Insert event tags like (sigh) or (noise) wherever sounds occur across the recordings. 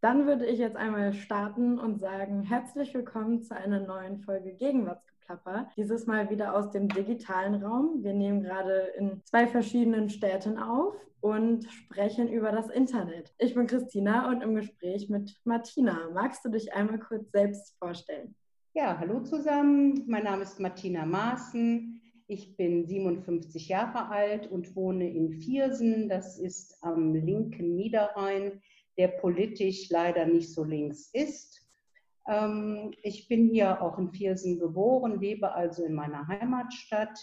Dann würde ich jetzt einmal starten und sagen, herzlich willkommen zu einer neuen Folge Gegenwartsgeplapper. Dieses Mal wieder aus dem digitalen Raum. Wir nehmen gerade in zwei verschiedenen Städten auf und sprechen über das Internet. Ich bin Christina und im Gespräch mit Martina. Magst du dich einmal kurz selbst vorstellen? Ja, hallo zusammen. Mein Name ist Martina Maaßen. Ich bin 57 Jahre alt und wohne in Viersen. Das ist am linken Niederrhein der politisch leider nicht so links ist. Ähm, ich bin hier auch in Viersen geboren, lebe also in meiner Heimatstadt.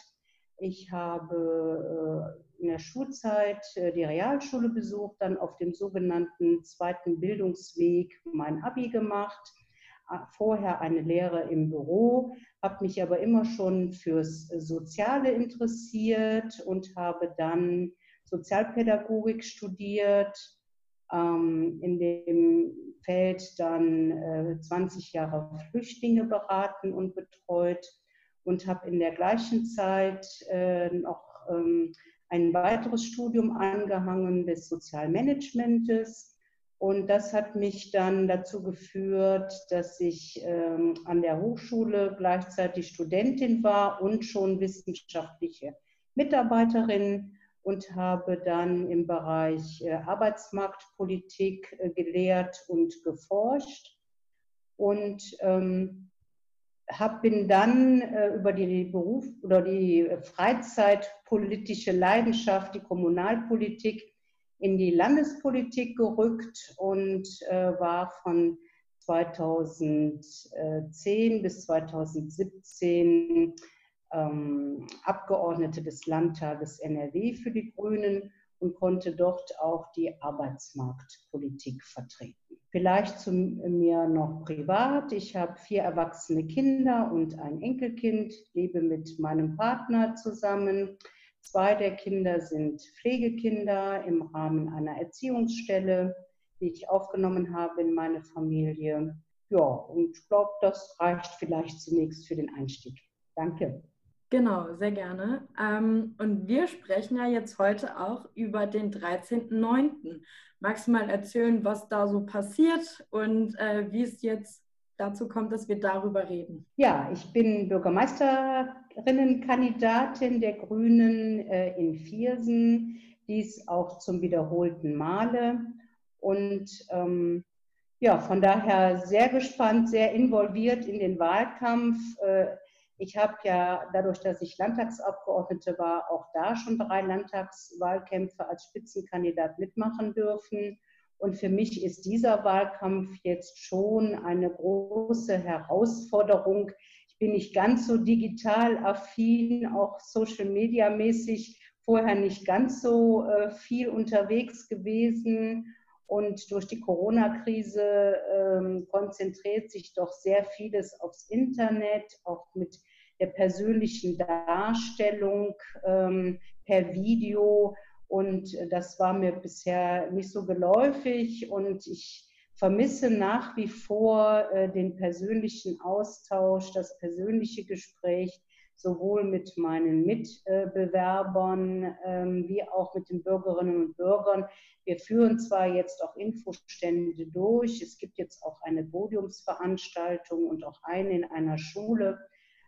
Ich habe äh, in der Schulzeit äh, die Realschule besucht, dann auf dem sogenannten zweiten Bildungsweg mein Abi gemacht, äh, vorher eine Lehre im Büro, habe mich aber immer schon fürs Soziale interessiert und habe dann Sozialpädagogik studiert, ähm, in dem Feld dann äh, 20 Jahre Flüchtlinge beraten und betreut und habe in der gleichen Zeit äh, noch ähm, ein weiteres Studium angehangen des Sozialmanagementes. Und das hat mich dann dazu geführt, dass ich ähm, an der Hochschule gleichzeitig Studentin war und schon wissenschaftliche Mitarbeiterin und habe dann im Bereich äh, Arbeitsmarktpolitik äh, gelehrt und geforscht. Und ähm, hab, bin dann äh, über die Beruf oder die Freizeitpolitische Leidenschaft, die Kommunalpolitik in die Landespolitik gerückt und äh, war von 2010 bis 2017 ähm, Abgeordnete des Landtages NRW für die Grünen und konnte dort auch die Arbeitsmarktpolitik vertreten. Vielleicht zu mir noch privat. Ich habe vier erwachsene Kinder und ein Enkelkind, lebe mit meinem Partner zusammen. Zwei der Kinder sind Pflegekinder im Rahmen einer Erziehungsstelle, die ich aufgenommen habe in meine Familie. Ja, und ich glaube, das reicht vielleicht zunächst für den Einstieg. Danke. Genau, sehr gerne. Ähm, und wir sprechen ja jetzt heute auch über den 13.09. Magst du mal erzählen, was da so passiert und äh, wie es jetzt dazu kommt, dass wir darüber reden? Ja, ich bin Bürgermeisterinnenkandidatin der Grünen äh, in Viersen, dies auch zum wiederholten Male. Und ähm, ja, von daher sehr gespannt, sehr involviert in den Wahlkampf. Äh, ich habe ja dadurch, dass ich Landtagsabgeordnete war, auch da schon drei Landtagswahlkämpfe als Spitzenkandidat mitmachen dürfen. Und für mich ist dieser Wahlkampf jetzt schon eine große Herausforderung. Ich bin nicht ganz so digital affin, auch Social Media mäßig vorher nicht ganz so äh, viel unterwegs gewesen und durch die Corona-Krise ähm, konzentriert sich doch sehr vieles aufs Internet, auch mit der persönlichen Darstellung ähm, per Video. Und das war mir bisher nicht so geläufig. Und ich vermisse nach wie vor äh, den persönlichen Austausch, das persönliche Gespräch sowohl mit meinen Mitbewerbern ähm, wie auch mit den Bürgerinnen und Bürgern. Wir führen zwar jetzt auch Infostände durch, es gibt jetzt auch eine Podiumsveranstaltung und auch eine in einer Schule,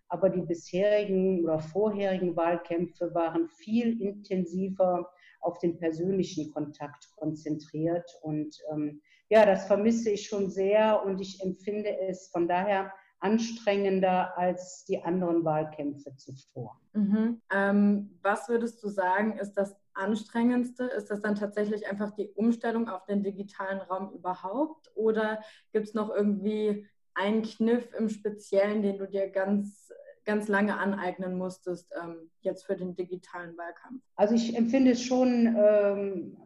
aber die bisherigen oder vorherigen Wahlkämpfe waren viel intensiver auf den persönlichen Kontakt konzentriert. Und ähm, ja, das vermisse ich schon sehr und ich empfinde es von daher anstrengender als die anderen Wahlkämpfe zuvor. Mhm. Ähm, was würdest du sagen, ist das anstrengendste? Ist das dann tatsächlich einfach die Umstellung auf den digitalen Raum überhaupt? Oder gibt es noch irgendwie einen Kniff im Speziellen, den du dir ganz ganz lange aneignen musstest, ähm, jetzt für den digitalen Wahlkampf? Also ich empfinde es schon, ähm,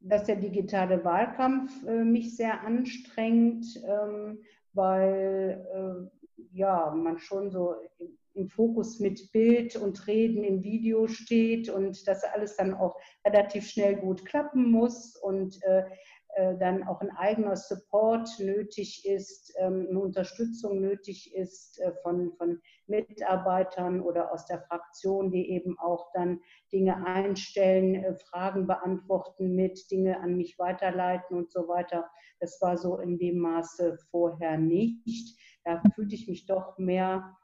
dass der digitale Wahlkampf äh, mich sehr anstrengt, ähm, weil äh, ja, man schon so im Fokus mit Bild und Reden im Video steht und das alles dann auch relativ schnell gut klappen muss. Und äh, dann auch ein eigener Support nötig ist, ähm, eine Unterstützung nötig ist äh, von, von Mitarbeitern oder aus der Fraktion, die eben auch dann Dinge einstellen, äh, Fragen beantworten mit, Dinge an mich weiterleiten und so weiter. Das war so in dem Maße vorher nicht. Da fühlte ich mich doch mehr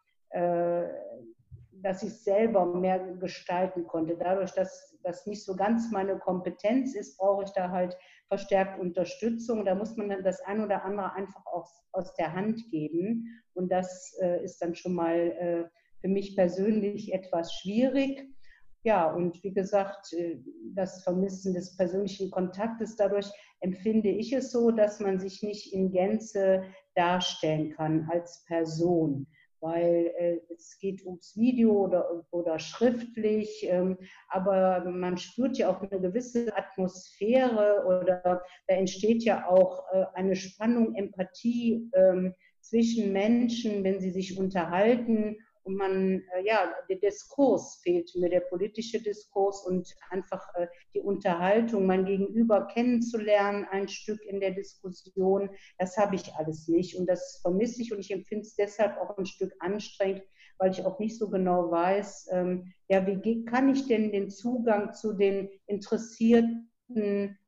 dass ich selber mehr gestalten konnte. Dadurch, dass das nicht so ganz meine Kompetenz ist, brauche ich da halt verstärkt Unterstützung. Da muss man dann das ein oder andere einfach aus, aus der Hand geben. Und das äh, ist dann schon mal äh, für mich persönlich etwas schwierig. Ja, und wie gesagt, äh, das Vermissen des persönlichen Kontaktes, dadurch empfinde ich es so, dass man sich nicht in Gänze darstellen kann als Person weil äh, es geht ums Video oder, oder schriftlich, ähm, aber man spürt ja auch eine gewisse Atmosphäre oder da entsteht ja auch äh, eine Spannung, Empathie ähm, zwischen Menschen, wenn sie sich unterhalten und man, äh, ja, der Diskurs fehlt mir, der politische Diskurs und einfach äh, die Unterhaltung, mein Gegenüber kennenzulernen, ein Stück in der Diskussion, das habe ich alles nicht und das vermisse ich und ich empfinde es deshalb auch ein Stück anstrengend, weil ich auch nicht so genau weiß, ähm, ja, wie kann ich denn den Zugang zu den interessierten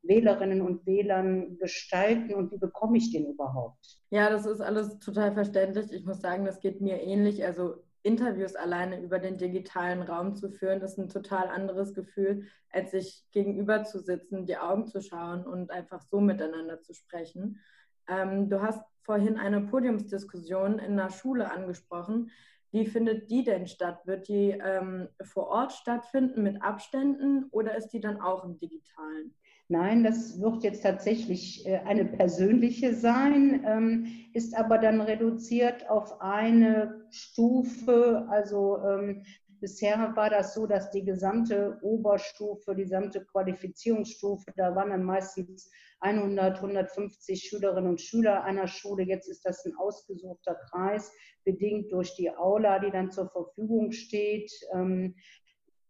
Wählerinnen und Wählern gestalten und wie bekomme ich den überhaupt? Ja, das ist alles total verständlich. Ich muss sagen, das geht mir ähnlich. Also Interviews alleine über den digitalen Raum zu führen, ist ein total anderes Gefühl, als sich gegenüber zu sitzen, die Augen zu schauen und einfach so miteinander zu sprechen. Ähm, du hast vorhin eine Podiumsdiskussion in der Schule angesprochen. Wie findet die denn statt? Wird die ähm, vor Ort stattfinden mit Abständen oder ist die dann auch im digitalen? Nein, das wird jetzt tatsächlich äh, eine persönliche sein, ähm, ist aber dann reduziert auf eine Stufe. Also ähm, bisher war das so, dass die gesamte Oberstufe, die gesamte Qualifizierungsstufe, da waren dann meistens 100, 150 Schülerinnen und Schüler einer Schule. Jetzt ist das ein ausgesuchter Kreis, bedingt durch die Aula, die dann zur Verfügung steht.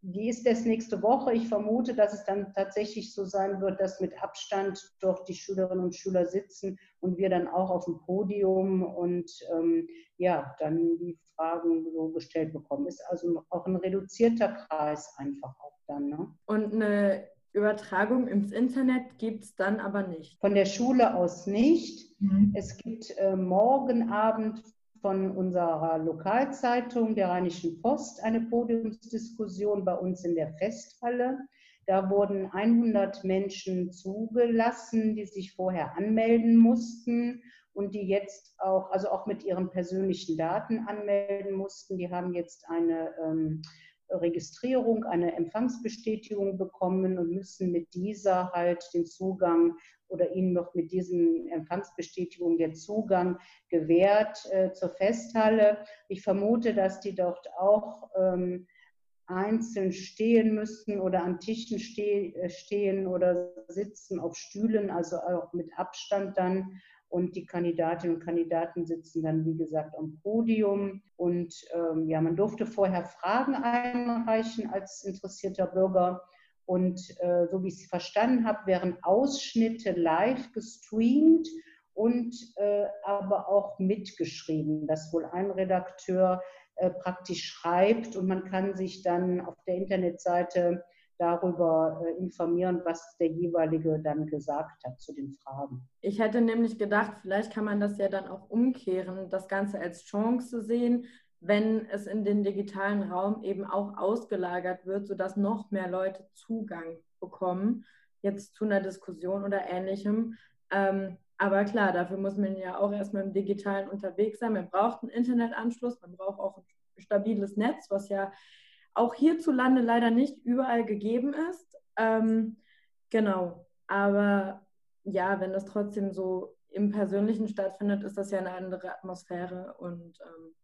Wie ist das nächste Woche? Ich vermute, dass es dann tatsächlich so sein wird, dass mit Abstand dort die Schülerinnen und Schüler sitzen und wir dann auch auf dem Podium und ähm, ja, dann die Fragen so gestellt bekommen. Ist also auch ein reduzierter Kreis einfach auch dann. Ne? Und eine Übertragung ins Internet gibt es dann aber nicht. Von der Schule aus nicht. Mhm. Es gibt äh, morgen Abend von unserer Lokalzeitung der Rheinischen Post eine Podiumsdiskussion bei uns in der Festhalle. Da wurden 100 Menschen zugelassen, die sich vorher anmelden mussten und die jetzt auch, also auch mit ihren persönlichen Daten anmelden mussten. Die haben jetzt eine ähm, Registrierung, eine Empfangsbestätigung bekommen und müssen mit dieser halt den Zugang oder ihnen noch mit diesen Empfangsbestätigungen der Zugang gewährt äh, zur Festhalle. Ich vermute, dass die dort auch ähm, einzeln stehen müssen oder an Tischen ste äh, stehen oder sitzen auf Stühlen, also auch mit Abstand dann. Und die Kandidatinnen und Kandidaten sitzen dann, wie gesagt, am Podium. Und ähm, ja, man durfte vorher Fragen einreichen als interessierter Bürger. Und äh, so wie ich es verstanden habe, wären Ausschnitte live gestreamt und äh, aber auch mitgeschrieben, dass wohl ein Redakteur äh, praktisch schreibt und man kann sich dann auf der Internetseite darüber äh, informieren, was der jeweilige dann gesagt hat zu den Fragen. Ich hätte nämlich gedacht, vielleicht kann man das ja dann auch umkehren, das Ganze als Chance sehen, wenn es in den digitalen Raum eben auch ausgelagert wird, sodass noch mehr Leute Zugang bekommen, jetzt zu einer Diskussion oder ähnlichem. Ähm, aber klar, dafür muss man ja auch erstmal im Digitalen unterwegs sein. Man braucht einen Internetanschluss, man braucht auch ein stabiles Netz, was ja auch hierzulande leider nicht überall gegeben ist. Ähm, genau, aber ja, wenn das trotzdem so im Persönlichen stattfindet, ist das ja eine andere Atmosphäre und ähm,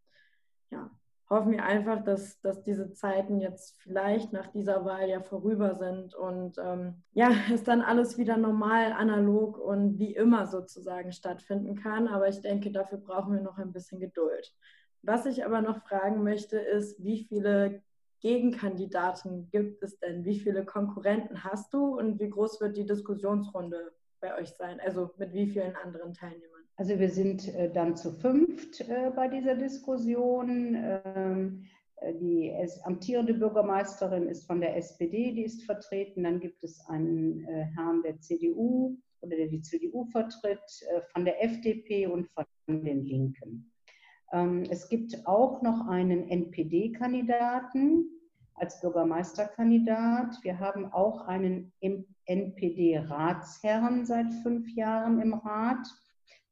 ja, hoffen wir einfach, dass, dass diese Zeiten jetzt vielleicht nach dieser Wahl ja vorüber sind und ähm, ja, (laughs) es dann alles wieder normal, analog und wie immer sozusagen stattfinden kann. Aber ich denke, dafür brauchen wir noch ein bisschen Geduld. Was ich aber noch fragen möchte, ist, wie viele Gegenkandidaten gibt es denn? Wie viele Konkurrenten hast du und wie groß wird die Diskussionsrunde bei euch sein? Also mit wie vielen anderen Teilnehmern? Also wir sind äh, dann zu fünft äh, bei dieser Diskussion. Ähm, äh, die amtierende Bürgermeisterin ist von der SPD, die ist vertreten. Dann gibt es einen Herrn der CDU oder der die CDU vertritt, von der FDP und von den Linken. Ähm, es gibt auch noch einen NPD-Kandidaten als Bürgermeisterkandidat. Wir haben auch einen NPD-Ratsherrn seit fünf Jahren im Rat.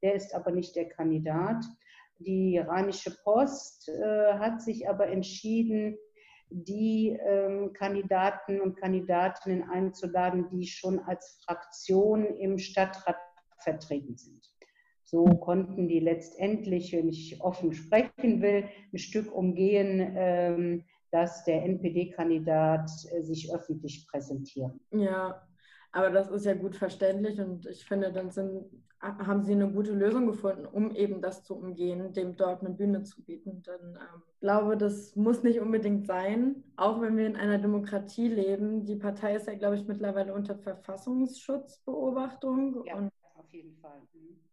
Der ist aber nicht der Kandidat. Die Rheinische Post äh, hat sich aber entschieden, die ähm, Kandidaten und Kandidatinnen einzuladen, die schon als Fraktion im Stadtrat vertreten sind. So konnten die letztendlich, wenn ich offen sprechen will, ein Stück umgehen, ähm, dass der NPD-Kandidat äh, sich öffentlich präsentiert. Ja, aber das ist ja gut verständlich und ich finde, dann sind, haben Sie eine gute Lösung gefunden, um eben das zu umgehen, dem dort eine Bühne zu bieten. Denn ähm, ich glaube, das muss nicht unbedingt sein, auch wenn wir in einer Demokratie leben. Die Partei ist ja, glaube ich, mittlerweile unter Verfassungsschutzbeobachtung. Ja, und auf jeden Fall. Mhm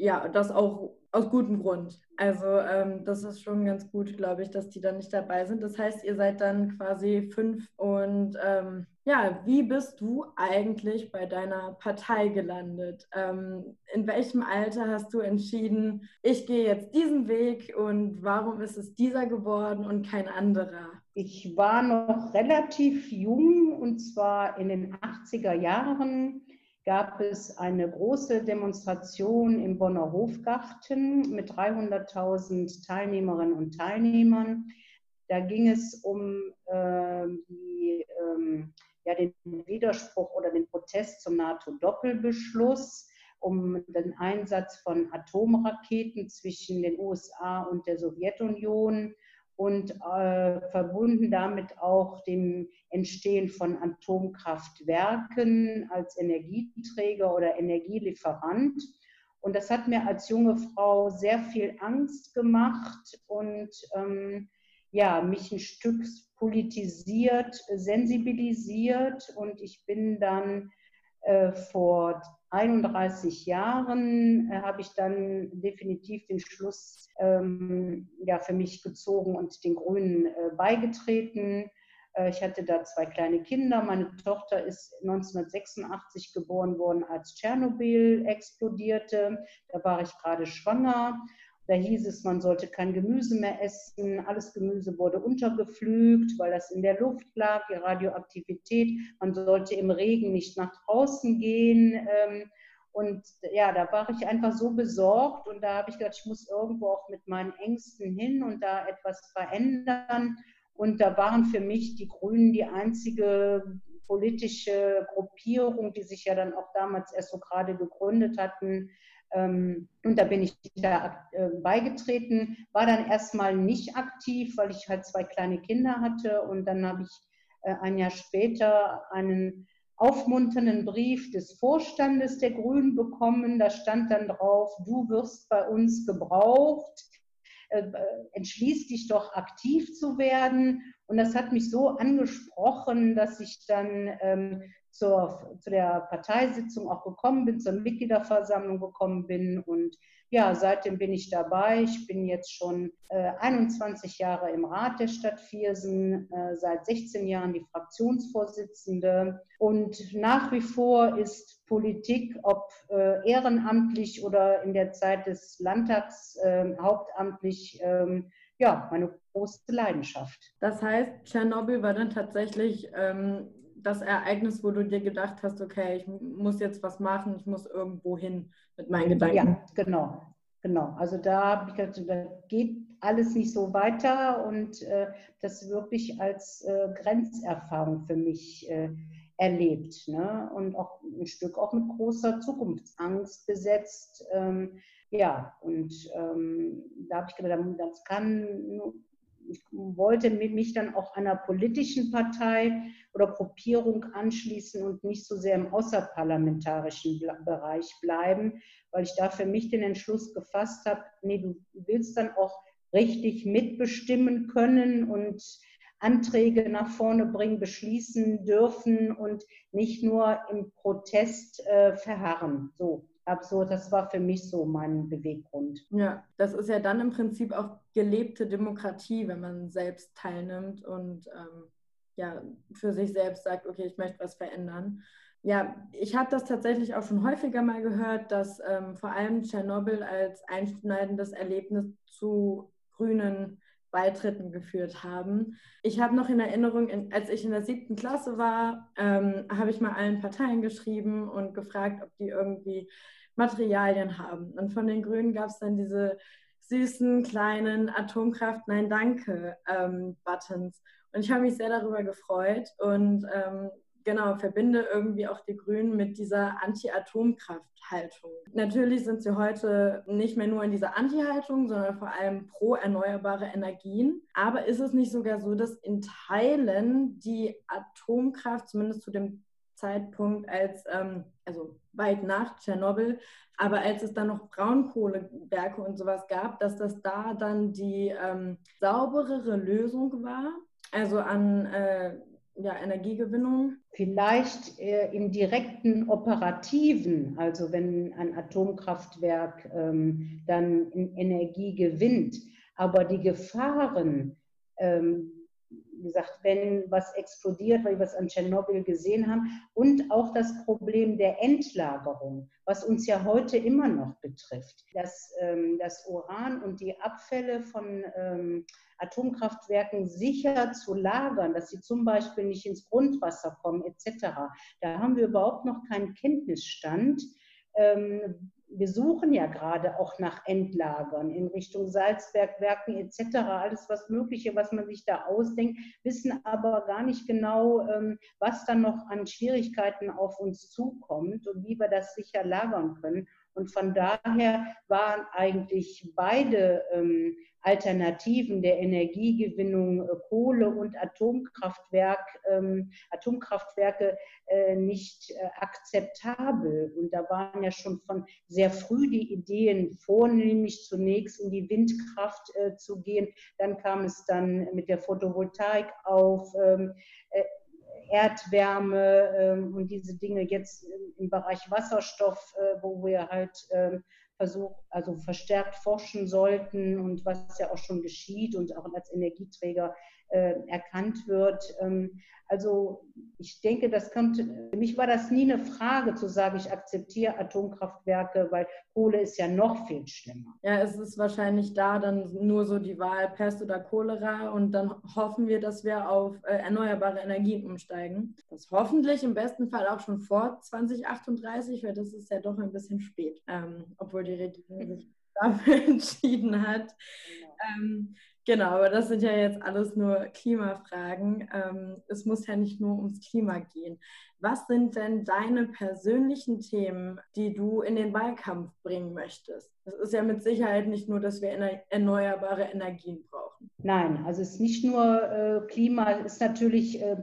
ja, das auch aus gutem Grund. Also ähm, das ist schon ganz gut, glaube ich, dass die dann nicht dabei sind. Das heißt, ihr seid dann quasi fünf. Und ähm, ja, wie bist du eigentlich bei deiner Partei gelandet? Ähm, in welchem Alter hast du entschieden, ich gehe jetzt diesen Weg und warum ist es dieser geworden und kein anderer? Ich war noch relativ jung und zwar in den 80er Jahren gab es eine große Demonstration im Bonner Hofgarten mit 300.000 Teilnehmerinnen und Teilnehmern. Da ging es um äh, die, ähm, ja, den Widerspruch oder den Protest zum NATO-Doppelbeschluss, um den Einsatz von Atomraketen zwischen den USA und der Sowjetunion und äh, verbunden damit auch dem Entstehen von Atomkraftwerken als Energieträger oder Energielieferant. Und das hat mir als junge Frau sehr viel Angst gemacht und ähm, ja, mich ein Stück politisiert, sensibilisiert. Und ich bin dann äh, vor 31 Jahren äh, habe ich dann definitiv den Schluss ähm, ja, für mich gezogen und den Grünen äh, beigetreten. Äh, ich hatte da zwei kleine Kinder. Meine Tochter ist 1986 geboren worden, als Tschernobyl explodierte. Da war ich gerade schwanger. Da hieß es, man sollte kein Gemüse mehr essen. Alles Gemüse wurde untergepflügt, weil das in der Luft lag, die Radioaktivität. Man sollte im Regen nicht nach draußen gehen. Ähm, und ja, da war ich einfach so besorgt und da habe ich gedacht, ich muss irgendwo auch mit meinen Ängsten hin und da etwas verändern. Und da waren für mich die Grünen die einzige politische Gruppierung, die sich ja dann auch damals erst so gerade gegründet hatten, und da bin ich da äh, beigetreten, war dann erstmal nicht aktiv, weil ich halt zwei kleine Kinder hatte. Und dann habe ich äh, ein Jahr später einen aufmunternden Brief des Vorstandes der Grünen bekommen. Da stand dann drauf, du wirst bei uns gebraucht, äh, entschließ dich doch aktiv zu werden. Und das hat mich so angesprochen, dass ich dann ähm, zur, zu der Parteisitzung auch gekommen bin, zur Mitgliederversammlung gekommen bin. Und ja, seitdem bin ich dabei. Ich bin jetzt schon äh, 21 Jahre im Rat der Stadt Viersen, äh, seit 16 Jahren die Fraktionsvorsitzende. Und nach wie vor ist Politik, ob äh, ehrenamtlich oder in der Zeit des Landtags ähm, hauptamtlich, ähm, ja, meine große Leidenschaft. Das heißt, Tschernobyl war dann tatsächlich ähm, das Ereignis, wo du dir gedacht hast, okay, ich muss jetzt was machen, ich muss irgendwo hin mit meinen Gedanken. Ja, genau. Genau, also da habe ich gedacht, da geht alles nicht so weiter und äh, das wirklich als äh, Grenzerfahrung für mich äh, erlebt ne? und auch ein Stück auch mit großer Zukunftsangst besetzt. Ähm, ja, und ähm, da habe ich gedacht, das kann ich wollte mich dann auch einer politischen Partei oder Gruppierung anschließen und nicht so sehr im außerparlamentarischen Bereich bleiben, weil ich da für mich den Entschluss gefasst habe, nee, du willst dann auch richtig mitbestimmen können und Anträge nach vorne bringen, beschließen dürfen und nicht nur im Protest äh, verharren. So, absurd. Das war für mich so mein Beweggrund. Ja, das ist ja dann im Prinzip auch gelebte Demokratie, wenn man selbst teilnimmt und ähm, ja, für sich selbst sagt, okay, ich möchte was verändern. Ja, ich habe das tatsächlich auch schon häufiger mal gehört, dass ähm, vor allem Tschernobyl als einschneidendes Erlebnis zu grünen Beitritten geführt haben. Ich habe noch in Erinnerung, in, als ich in der siebten Klasse war, ähm, habe ich mal allen Parteien geschrieben und gefragt, ob die irgendwie Materialien haben. Und von den Grünen gab es dann diese süßen kleinen Atomkraft Nein Danke ähm, Buttons. Und ich habe mich sehr darüber gefreut und ähm, genau, verbinde irgendwie auch die Grünen mit dieser Anti-Atomkraft-Haltung. Natürlich sind sie heute nicht mehr nur in dieser Anti-Haltung, sondern vor allem pro erneuerbare Energien. Aber ist es nicht sogar so, dass in Teilen die Atomkraft, zumindest zu dem Zeitpunkt, als, ähm, also weit nach Tschernobyl, aber als es dann noch Braunkohlewerke und sowas gab, dass das da dann die ähm, sauberere Lösung war, also an äh, ja, Energiegewinnung? Vielleicht äh, im direkten Operativen, also wenn ein Atomkraftwerk ähm, dann Energie gewinnt, aber die Gefahren, ähm, wie gesagt, wenn was explodiert, weil wir es an Tschernobyl gesehen haben, und auch das Problem der Endlagerung, was uns ja heute immer noch betrifft. Dass ähm, das Uran und die Abfälle von ähm, Atomkraftwerken sicher zu lagern, dass sie zum Beispiel nicht ins Grundwasser kommen etc. Da haben wir überhaupt noch keinen Kenntnisstand. Ähm, wir suchen ja gerade auch nach Endlagern in Richtung Salzbergwerken etc., alles was Mögliche, was man sich da ausdenkt, wissen aber gar nicht genau, ähm, was dann noch an Schwierigkeiten auf uns zukommt und wie wir das sicher lagern können. Und von daher waren eigentlich beide ähm, Alternativen der Energiegewinnung, äh, Kohle und Atomkraftwerk, ähm, Atomkraftwerke äh, nicht äh, akzeptabel. Und da waren ja schon von sehr früh die Ideen, vornehmlich zunächst in die Windkraft äh, zu gehen. Dann kam es dann mit der Photovoltaik auf. Ähm, äh, Erdwärme ähm, und diese Dinge jetzt im Bereich Wasserstoff, äh, wo wir halt ähm, versuch, also verstärkt forschen sollten und was ja auch schon geschieht und auch als Energieträger erkannt wird. Ähm, also ich denke, das kommt, für mich war das nie eine Frage zu sagen, ich akzeptiere Atomkraftwerke, weil Kohle ist ja noch viel schlimmer. Ja, es ist wahrscheinlich da dann nur so die Wahl Pest oder Cholera und dann hoffen wir, dass wir auf äh, erneuerbare Energien umsteigen. Das hoffentlich im besten Fall auch schon vor 2038, weil das ist ja doch ein bisschen spät, ähm, obwohl die Regierung sich (laughs) dafür entschieden hat. Genau. Ähm, Genau, aber das sind ja jetzt alles nur Klimafragen. Ähm, es muss ja nicht nur ums Klima gehen. Was sind denn deine persönlichen Themen, die du in den Wahlkampf bringen möchtest? Es ist ja mit Sicherheit nicht nur, dass wir erneuerbare Energien brauchen. Nein, also es ist nicht nur äh, Klima, es ist natürlich äh,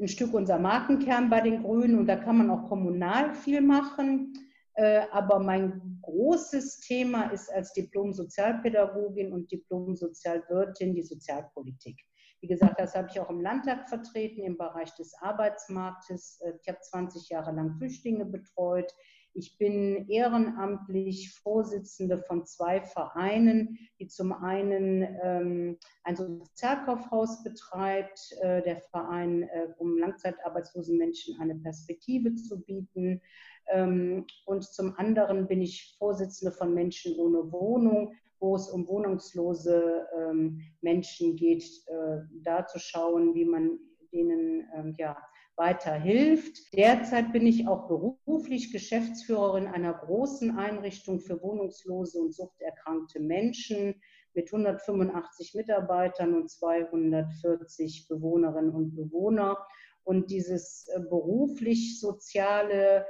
ein Stück unser Markenkern bei den Grünen und da kann man auch kommunal viel machen. Äh, aber mein großes Thema ist als Diplom-Sozialpädagogin und Diplom-Sozialwirtin die Sozialpolitik. Wie gesagt, das habe ich auch im Landtag vertreten im Bereich des Arbeitsmarktes. Äh, ich habe 20 Jahre lang Flüchtlinge betreut. Ich bin ehrenamtlich Vorsitzende von zwei Vereinen, die zum einen ähm, ein Sozialkaufhaus betreibt, äh, der Verein, äh, um langzeitarbeitslosen Menschen eine Perspektive zu bieten. Ähm, und zum anderen bin ich Vorsitzende von Menschen ohne Wohnung, wo es um wohnungslose ähm, Menschen geht, äh, da zu schauen, wie man denen ähm, ja, weiterhilft. Derzeit bin ich auch beruflich Geschäftsführerin einer großen Einrichtung für wohnungslose und suchterkrankte Menschen mit 185 Mitarbeitern und 240 Bewohnerinnen und Bewohner. Und dieses äh, beruflich-soziale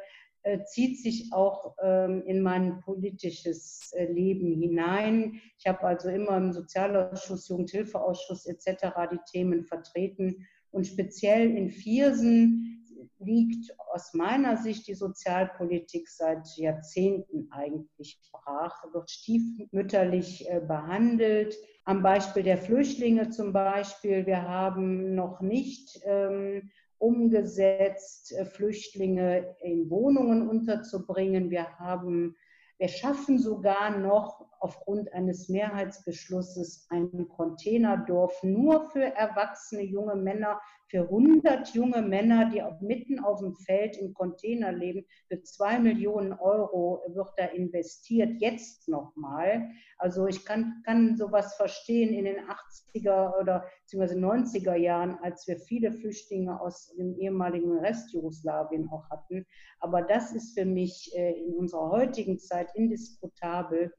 zieht sich auch ähm, in mein politisches äh, Leben hinein. Ich habe also immer im Sozialausschuss, Jugendhilfeausschuss etc. die Themen vertreten und speziell in Viersen liegt aus meiner Sicht die Sozialpolitik seit Jahrzehnten eigentlich brach, wird stiefmütterlich äh, behandelt. Am Beispiel der Flüchtlinge zum Beispiel, wir haben noch nicht ähm, umgesetzt, äh, Flüchtlinge in Wohnungen unterzubringen. Wir haben wir schaffen sogar noch aufgrund eines Mehrheitsbeschlusses ein Containerdorf nur für erwachsene junge Männer, für 100 junge Männer, die mitten auf dem Feld im Container leben. Für zwei Millionen Euro wird da investiert, jetzt nochmal. Also ich kann, kann sowas verstehen in den 80er oder beziehungsweise 90er Jahren, als wir viele Flüchtlinge aus dem ehemaligen Restjugoslawien auch hatten. Aber das ist für mich äh, in unserer heutigen Zeit indiskutabel.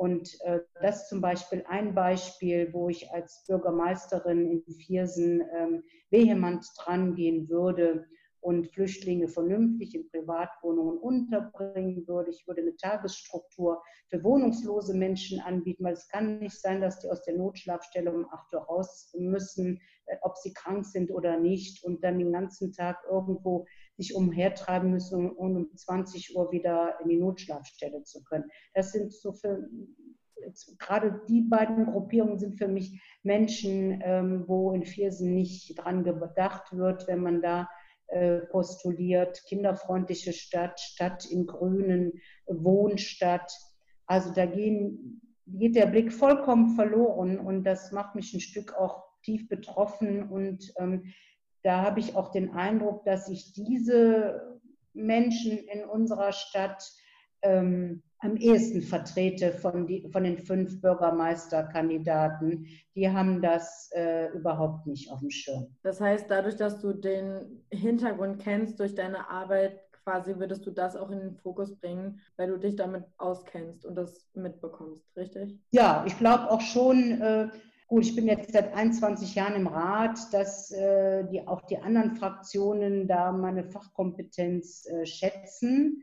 Und äh, das ist zum Beispiel ein Beispiel, wo ich als Bürgermeisterin in Viersen ähm, vehement drangehen würde und Flüchtlinge vernünftig in Privatwohnungen unterbringen würde. Ich würde eine Tagesstruktur für wohnungslose Menschen anbieten, weil es kann nicht sein, dass die aus der Notschlafstelle um 8 Uhr raus müssen, äh, ob sie krank sind oder nicht und dann den ganzen Tag irgendwo sich umhertreiben müssen, um um 20 Uhr wieder in die Notschlafstelle zu können. Das sind so für gerade die beiden Gruppierungen sind für mich Menschen, ähm, wo in Viersen nicht dran gedacht wird, wenn man da äh, postuliert, kinderfreundliche Stadt, Stadt im Grünen, Wohnstadt. Also da gehen, geht der Blick vollkommen verloren und das macht mich ein Stück auch tief betroffen und ähm, da habe ich auch den Eindruck, dass sich diese Menschen in unserer Stadt ähm, am ehesten vertrete von, die, von den fünf Bürgermeisterkandidaten. Die haben das äh, überhaupt nicht auf dem Schirm. Das heißt, dadurch, dass du den Hintergrund kennst durch deine Arbeit, quasi würdest du das auch in den Fokus bringen, weil du dich damit auskennst und das mitbekommst, richtig? Ja, ich glaube auch schon. Äh, Gut, ich bin jetzt seit 21 Jahren im Rat, dass äh, die, auch die anderen Fraktionen da meine Fachkompetenz äh, schätzen.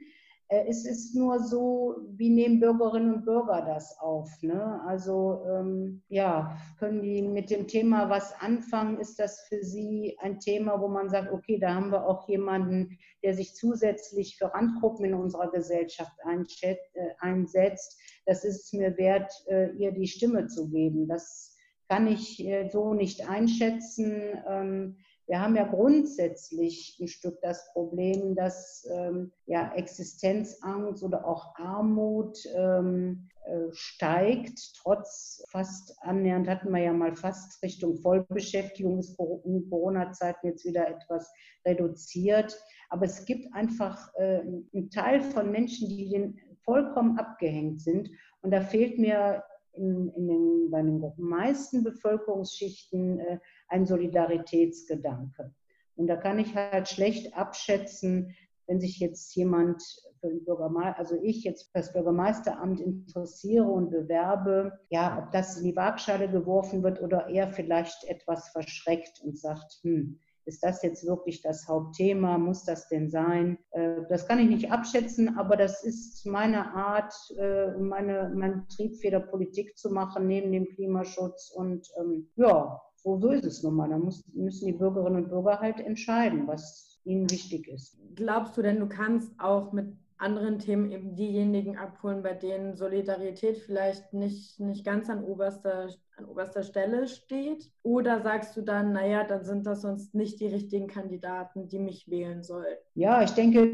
Äh, es ist nur so, wie nehmen Bürgerinnen und Bürger das auf? Ne? Also ähm, ja, können die mit dem Thema was anfangen? Ist das für sie ein Thema, wo man sagt, okay, da haben wir auch jemanden, der sich zusätzlich für Randgruppen in unserer Gesellschaft äh, einsetzt? Das ist es mir wert, äh, ihr die Stimme zu geben. Das kann ich äh, so nicht einschätzen. Ähm, wir haben ja grundsätzlich ein Stück das Problem, dass ähm, ja, Existenzangst oder auch Armut ähm, äh, steigt. Trotz fast annähernd hatten wir ja mal fast Richtung Vollbeschäftigung, ist in Corona-Zeiten jetzt wieder etwas reduziert. Aber es gibt einfach äh, einen Teil von Menschen, die vollkommen abgehängt sind. Und da fehlt mir in, in den, bei den meisten Bevölkerungsschichten äh, ein Solidaritätsgedanke. Und da kann ich halt schlecht abschätzen, wenn sich jetzt jemand für den Bürgermeister, also ich jetzt für das Bürgermeisteramt interessiere und bewerbe, ja, ob das in die Waagschale geworfen wird oder eher vielleicht etwas verschreckt und sagt, hm, ist das jetzt wirklich das Hauptthema? Muss das denn sein? Äh, das kann ich nicht abschätzen, aber das ist meine Art, äh, meine, mein Triebfeder Politik zu machen neben dem Klimaschutz. Und ähm, ja, so, so ist es nun mal. Da müssen die Bürgerinnen und Bürger halt entscheiden, was ihnen wichtig ist. Glaubst du denn, du kannst auch mit anderen Themen eben diejenigen abholen, bei denen Solidarität vielleicht nicht, nicht ganz an oberster, an oberster Stelle steht? Oder sagst du dann, naja, dann sind das sonst nicht die richtigen Kandidaten, die mich wählen sollen? Ja, ich denke,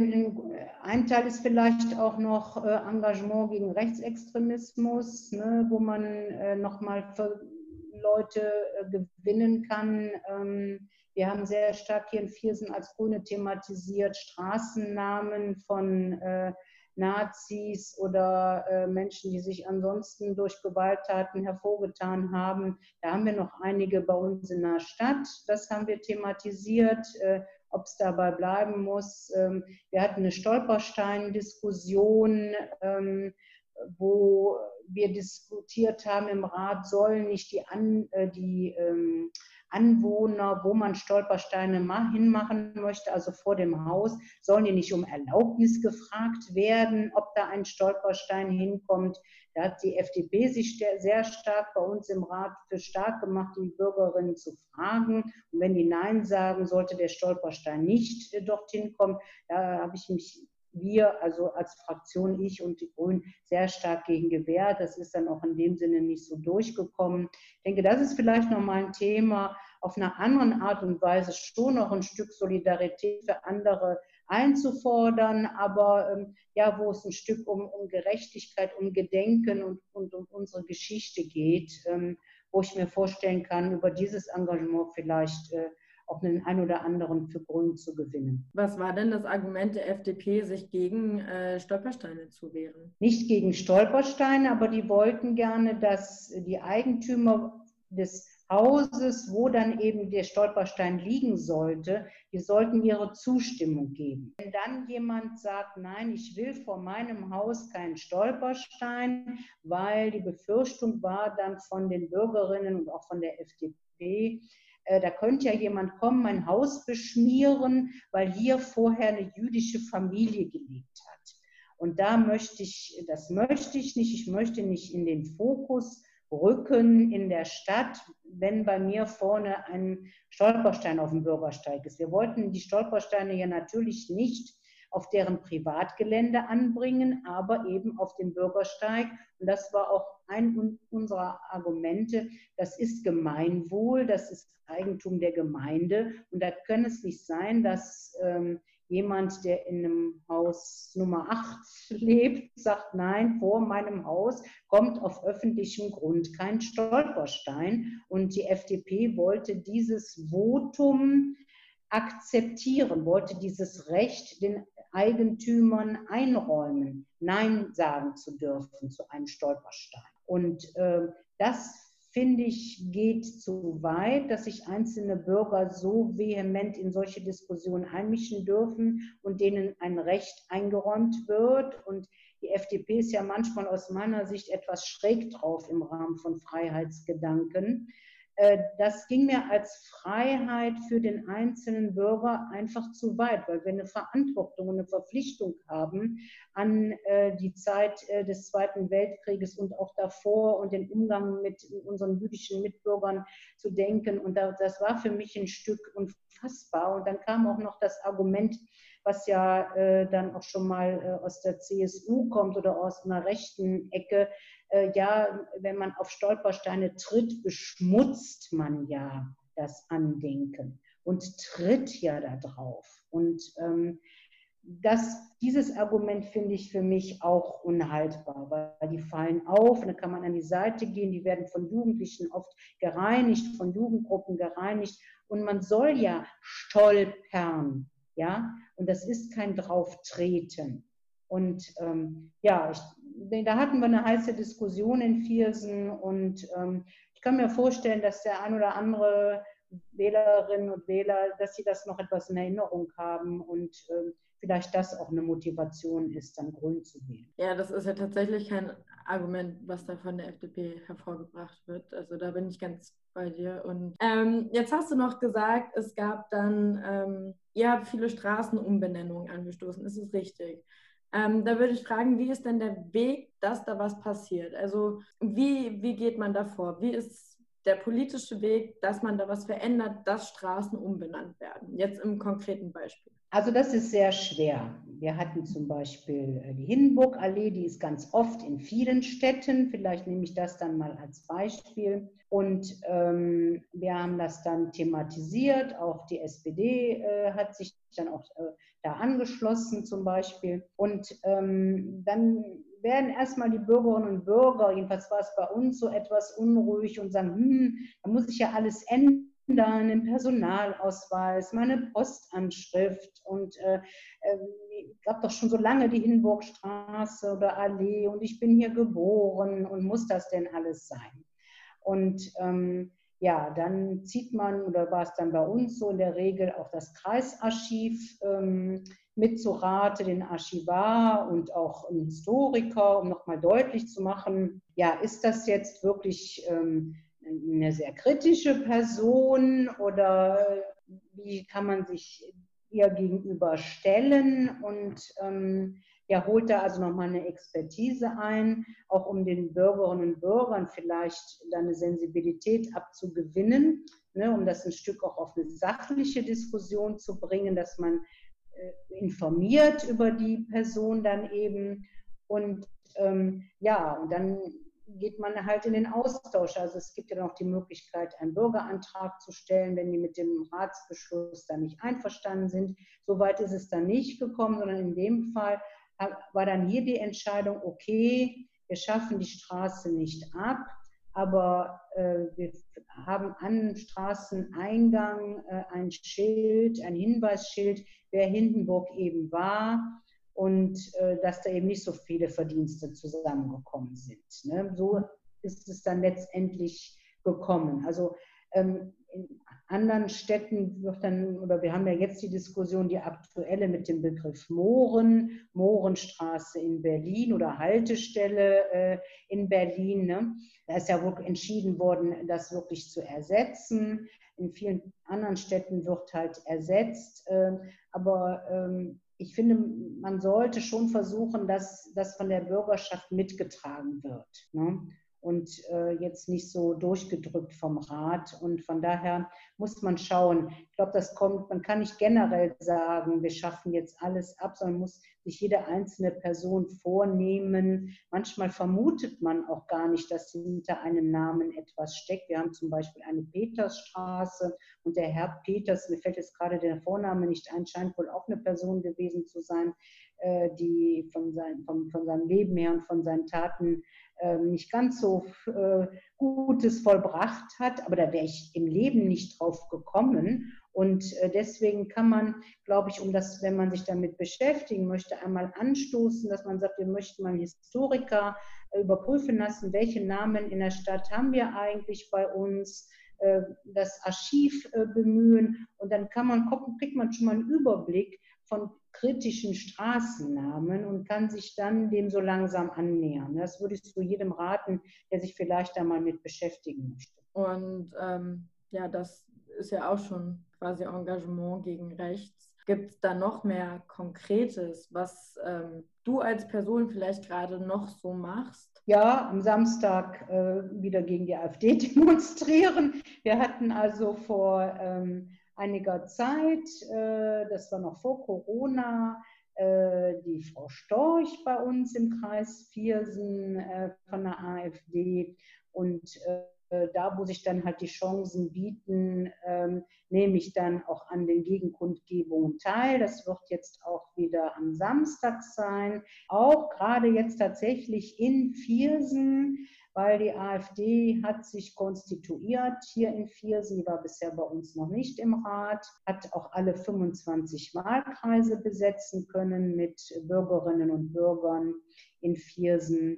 ein Teil ist vielleicht auch noch äh, Engagement gegen Rechtsextremismus, ne, wo man äh, nochmal Leute äh, gewinnen kann. Ähm, wir haben sehr stark hier in Viersen als Grüne thematisiert, Straßennamen von äh, Nazis oder äh, Menschen, die sich ansonsten durch Gewalttaten hervorgetan haben. Da haben wir noch einige bei uns in der Stadt. Das haben wir thematisiert, äh, ob es dabei bleiben muss. Ähm, wir hatten eine Stolperstein-Diskussion, ähm, wo wir diskutiert haben im Rat, sollen nicht die, An, äh, die ähm, Anwohner, wo man Stolpersteine hinmachen möchte, also vor dem Haus, sollen die nicht um Erlaubnis gefragt werden, ob da ein Stolperstein hinkommt. Da hat die FDP sich sehr stark bei uns im Rat für stark gemacht, die Bürgerinnen zu fragen. Und wenn die Nein sagen, sollte der Stolperstein nicht äh, dorthin kommen. Da habe ich mich wir, also als Fraktion, ich und die Grünen, sehr stark gegen gewehrt. Das ist dann auch in dem Sinne nicht so durchgekommen. Ich denke, das ist vielleicht nochmal ein Thema, auf einer anderen Art und Weise schon noch ein Stück Solidarität für andere einzufordern, aber ähm, ja, wo es ein Stück um, um Gerechtigkeit, um Gedenken und, und, um unsere Geschichte geht, ähm, wo ich mir vorstellen kann, über dieses Engagement vielleicht äh, auch einen ein oder anderen für Grün zu gewinnen. Was war denn das Argument der FDP, sich gegen äh, Stolpersteine zu wehren? Nicht gegen Stolpersteine, aber die wollten gerne, dass die Eigentümer des Hauses, wo dann eben der Stolperstein liegen sollte, die sollten ihre Zustimmung geben. Wenn dann jemand sagt, nein, ich will vor meinem Haus keinen Stolperstein, weil die Befürchtung war dann von den Bürgerinnen und auch von der FDP, äh, da könnte ja jemand kommen, mein Haus beschmieren, weil hier vorher eine jüdische Familie gelebt hat. Und da möchte ich, das möchte ich nicht, ich möchte nicht in den Fokus rücken in der Stadt, wenn bei mir vorne ein Stolperstein auf dem Bürgersteig ist. Wir wollten die Stolpersteine ja natürlich nicht auf deren Privatgelände anbringen, aber eben auf dem Bürgersteig. Und das war auch ein unserer Argumente. Das ist Gemeinwohl, das ist Eigentum der Gemeinde. Und da kann es nicht sein, dass ähm, jemand, der in einem Haus Nummer 8 (laughs) lebt, sagt, nein, vor meinem Haus kommt auf öffentlichem Grund kein Stolperstein. Und die FDP wollte dieses Votum akzeptieren, wollte dieses Recht den Eigentümern einräumen, Nein sagen zu dürfen zu einem Stolperstein. Und äh, das finde ich, geht zu weit, dass sich einzelne Bürger so vehement in solche Diskussionen einmischen dürfen und denen ein Recht eingeräumt wird. Und die FDP ist ja manchmal aus meiner Sicht etwas schräg drauf im Rahmen von Freiheitsgedanken. Äh, das ging mir als Freiheit für den einzelnen Bürger einfach zu weit, weil wir eine Verantwortung und eine Verpflichtung haben an äh, die Zeit äh, des Zweiten Weltkrieges und auch davor und den Umgang mit unseren jüdischen Mitbürgern zu denken. Und das war für mich ein Stück unfassbar. Und dann kam auch noch das Argument, was ja dann auch schon mal aus der CSU kommt oder aus einer rechten Ecke, äh, ja, wenn man auf Stolpersteine tritt, beschmutzt man ja das Andenken und tritt ja da drauf. Und ähm, das, dieses Argument finde ich für mich auch unhaltbar, weil die fallen auf und dann kann man an die Seite gehen, die werden von Jugendlichen oft gereinigt, von Jugendgruppen gereinigt und man soll ja stolpern, ja, und das ist kein Drauftreten. Und ähm, ja, ich, da hatten wir eine heiße Diskussion in Viersen und ähm, ich kann mir vorstellen, dass der ein oder andere Wählerinnen und Wähler, dass sie das noch etwas in Erinnerung haben und ähm, vielleicht das auch eine Motivation ist, dann grün zu wählen. Ja, das ist ja tatsächlich kein Argument, was da von der FDP hervorgebracht wird. Also da bin ich ganz bei dir. Und ähm, jetzt hast du noch gesagt, es gab dann, ähm, ihr habt viele Straßenumbenennungen angestoßen. Ist es richtig? Ähm, da würde ich fragen, wie ist denn der Weg, dass da was passiert? Also wie, wie geht man da vor? Wie ist der politische Weg, dass man da was verändert, dass Straßen umbenannt werden? Jetzt im konkreten Beispiel. Also das ist sehr schwer. Wir hatten zum Beispiel äh, die Hindenburg-Allee, die ist ganz oft in vielen Städten. Vielleicht nehme ich das dann mal als Beispiel. Und ähm, wir haben das dann thematisiert. Auch die SPD äh, hat sich dann auch äh, da angeschlossen zum Beispiel. Und ähm, dann werden erstmal die Bürgerinnen und Bürger, jedenfalls war es bei uns so etwas unruhig und sagen, hm, da muss ich ja alles ändern einen Personalausweis, meine Postanschrift und äh, äh, gab doch schon so lange die Hindenburgstraße oder Allee und ich bin hier geboren und muss das denn alles sein? Und ähm, ja, dann zieht man, oder war es dann bei uns so in der Regel auch das Kreisarchiv ähm, mit zu Rate den Archivar und auch einen Historiker, um nochmal deutlich zu machen, ja, ist das jetzt wirklich ähm, eine sehr kritische Person oder wie kann man sich ihr gegenüber stellen und ähm, ja, holt da also nochmal eine Expertise ein, auch um den Bürgerinnen und Bürgern vielleicht eine Sensibilität abzugewinnen, ne, um das ein Stück auch auf eine sachliche Diskussion zu bringen, dass man äh, informiert über die Person dann eben. Und ähm, ja, und dann geht man halt in den Austausch. Also es gibt ja noch die Möglichkeit, einen Bürgerantrag zu stellen, wenn die mit dem Ratsbeschluss dann nicht einverstanden sind. Soweit ist es dann nicht gekommen, sondern in dem Fall war dann hier die Entscheidung, okay, wir schaffen die Straße nicht ab, aber äh, wir haben an Straßeneingang äh, ein Schild, ein Hinweisschild, wer Hindenburg eben war und äh, dass da eben nicht so viele Verdienste zusammengekommen sind. Ne? So ist es dann letztendlich gekommen. Also ähm, in anderen Städten wird dann, oder wir haben ja jetzt die Diskussion, die aktuelle mit dem Begriff Mohren, Mohrenstraße in Berlin oder Haltestelle äh, in Berlin. Ne? Da ist ja wohl entschieden worden, das wirklich zu ersetzen. In vielen anderen Städten wird halt ersetzt. Äh, aber ähm, ich finde, man sollte schon versuchen, dass das von der Bürgerschaft mitgetragen wird. Ne? Und äh, jetzt nicht so durchgedrückt vom Rat. Und von daher muss man schauen. Ich glaube, das kommt, man kann nicht generell sagen, wir schaffen jetzt alles ab, sondern muss sich jede einzelne Person vornehmen. Manchmal vermutet man auch gar nicht, dass hinter einem Namen etwas steckt. Wir haben zum Beispiel eine Petersstraße und der Herr Peters, mir fällt jetzt gerade der Vorname nicht ein, scheint wohl auch eine Person gewesen zu sein, äh, die von, sein, von, von seinem Leben her und von seinen Taten nicht ganz so äh, Gutes vollbracht hat, aber da wäre ich im Leben nicht drauf gekommen. Und äh, deswegen kann man, glaube ich, um das, wenn man sich damit beschäftigen möchte, einmal anstoßen, dass man sagt, wir möchten mal einen Historiker äh, überprüfen lassen, welche Namen in der Stadt haben wir eigentlich bei uns, das Archiv bemühen und dann kann man gucken, kriegt man schon mal einen Überblick von kritischen Straßennamen und kann sich dann dem so langsam annähern. Das würde ich so jedem raten, der sich vielleicht da mal mit beschäftigen möchte. Und ähm, ja, das ist ja auch schon quasi Engagement gegen rechts. Gibt es da noch mehr Konkretes, was ähm, du als Person vielleicht gerade noch so machst? Ja, am Samstag äh, wieder gegen die AfD (laughs) demonstrieren. Wir hatten also vor ähm, einiger Zeit, äh, das war noch vor Corona, äh, die Frau Storch bei uns im Kreis Viersen äh, von der AfD. Und da, wo sich dann halt die Chancen bieten, ähm, nehme ich dann auch an den Gegenkundgebungen teil. Das wird jetzt auch wieder am Samstag sein. Auch gerade jetzt tatsächlich in Viersen weil die AfD hat sich konstituiert hier in Viersen, die war bisher bei uns noch nicht im Rat, hat auch alle 25 Wahlkreise besetzen können mit Bürgerinnen und Bürgern in Viersen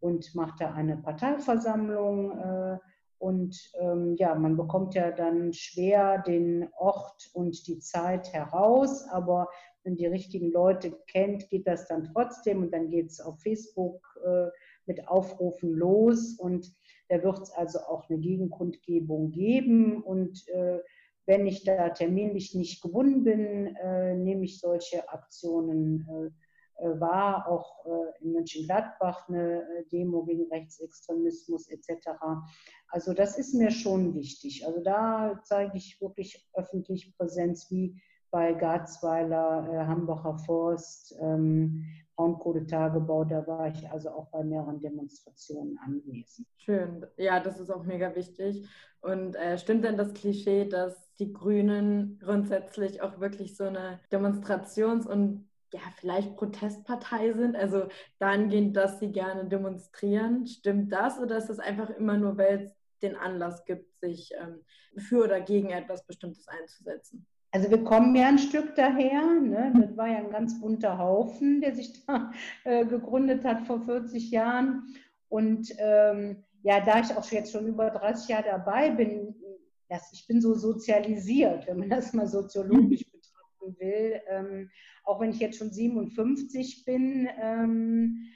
und macht da eine Parteiversammlung. Äh, und ähm, ja, man bekommt ja dann schwer den Ort und die Zeit heraus, aber wenn die richtigen Leute kennt, geht das dann trotzdem und dann geht es auf Facebook. Äh, mit Aufrufen los und da wird es also auch eine Gegenkundgebung geben und äh, wenn ich da terminlich nicht gebunden bin, äh, nehme ich solche Aktionen äh, äh wahr, auch äh, in Mönchengladbach eine äh, Demo gegen Rechtsextremismus etc. Also das ist mir schon wichtig. Also da zeige ich wirklich öffentlich Präsenz wie bei Garzweiler, Hambacher Forst, ähm, Braunkohletagebau, da war ich also auch bei mehreren Demonstrationen anwesend. Schön, ja, das ist auch mega wichtig. Und äh, stimmt denn das Klischee, dass die Grünen grundsätzlich auch wirklich so eine Demonstrations- und ja, vielleicht Protestpartei sind, also dahingehend, dass sie gerne demonstrieren. Stimmt das oder ist das einfach immer nur, weil es den Anlass gibt, sich ähm, für oder gegen etwas Bestimmtes einzusetzen? Also wir kommen ja ein Stück daher. Ne? Das war ja ein ganz bunter Haufen, der sich da äh, gegründet hat vor 40 Jahren. Und ähm, ja, da ich auch jetzt schon über 30 Jahre dabei bin, das, ich bin so sozialisiert, wenn man das mal soziologisch betrachten will. Ähm, auch wenn ich jetzt schon 57 bin, ähm,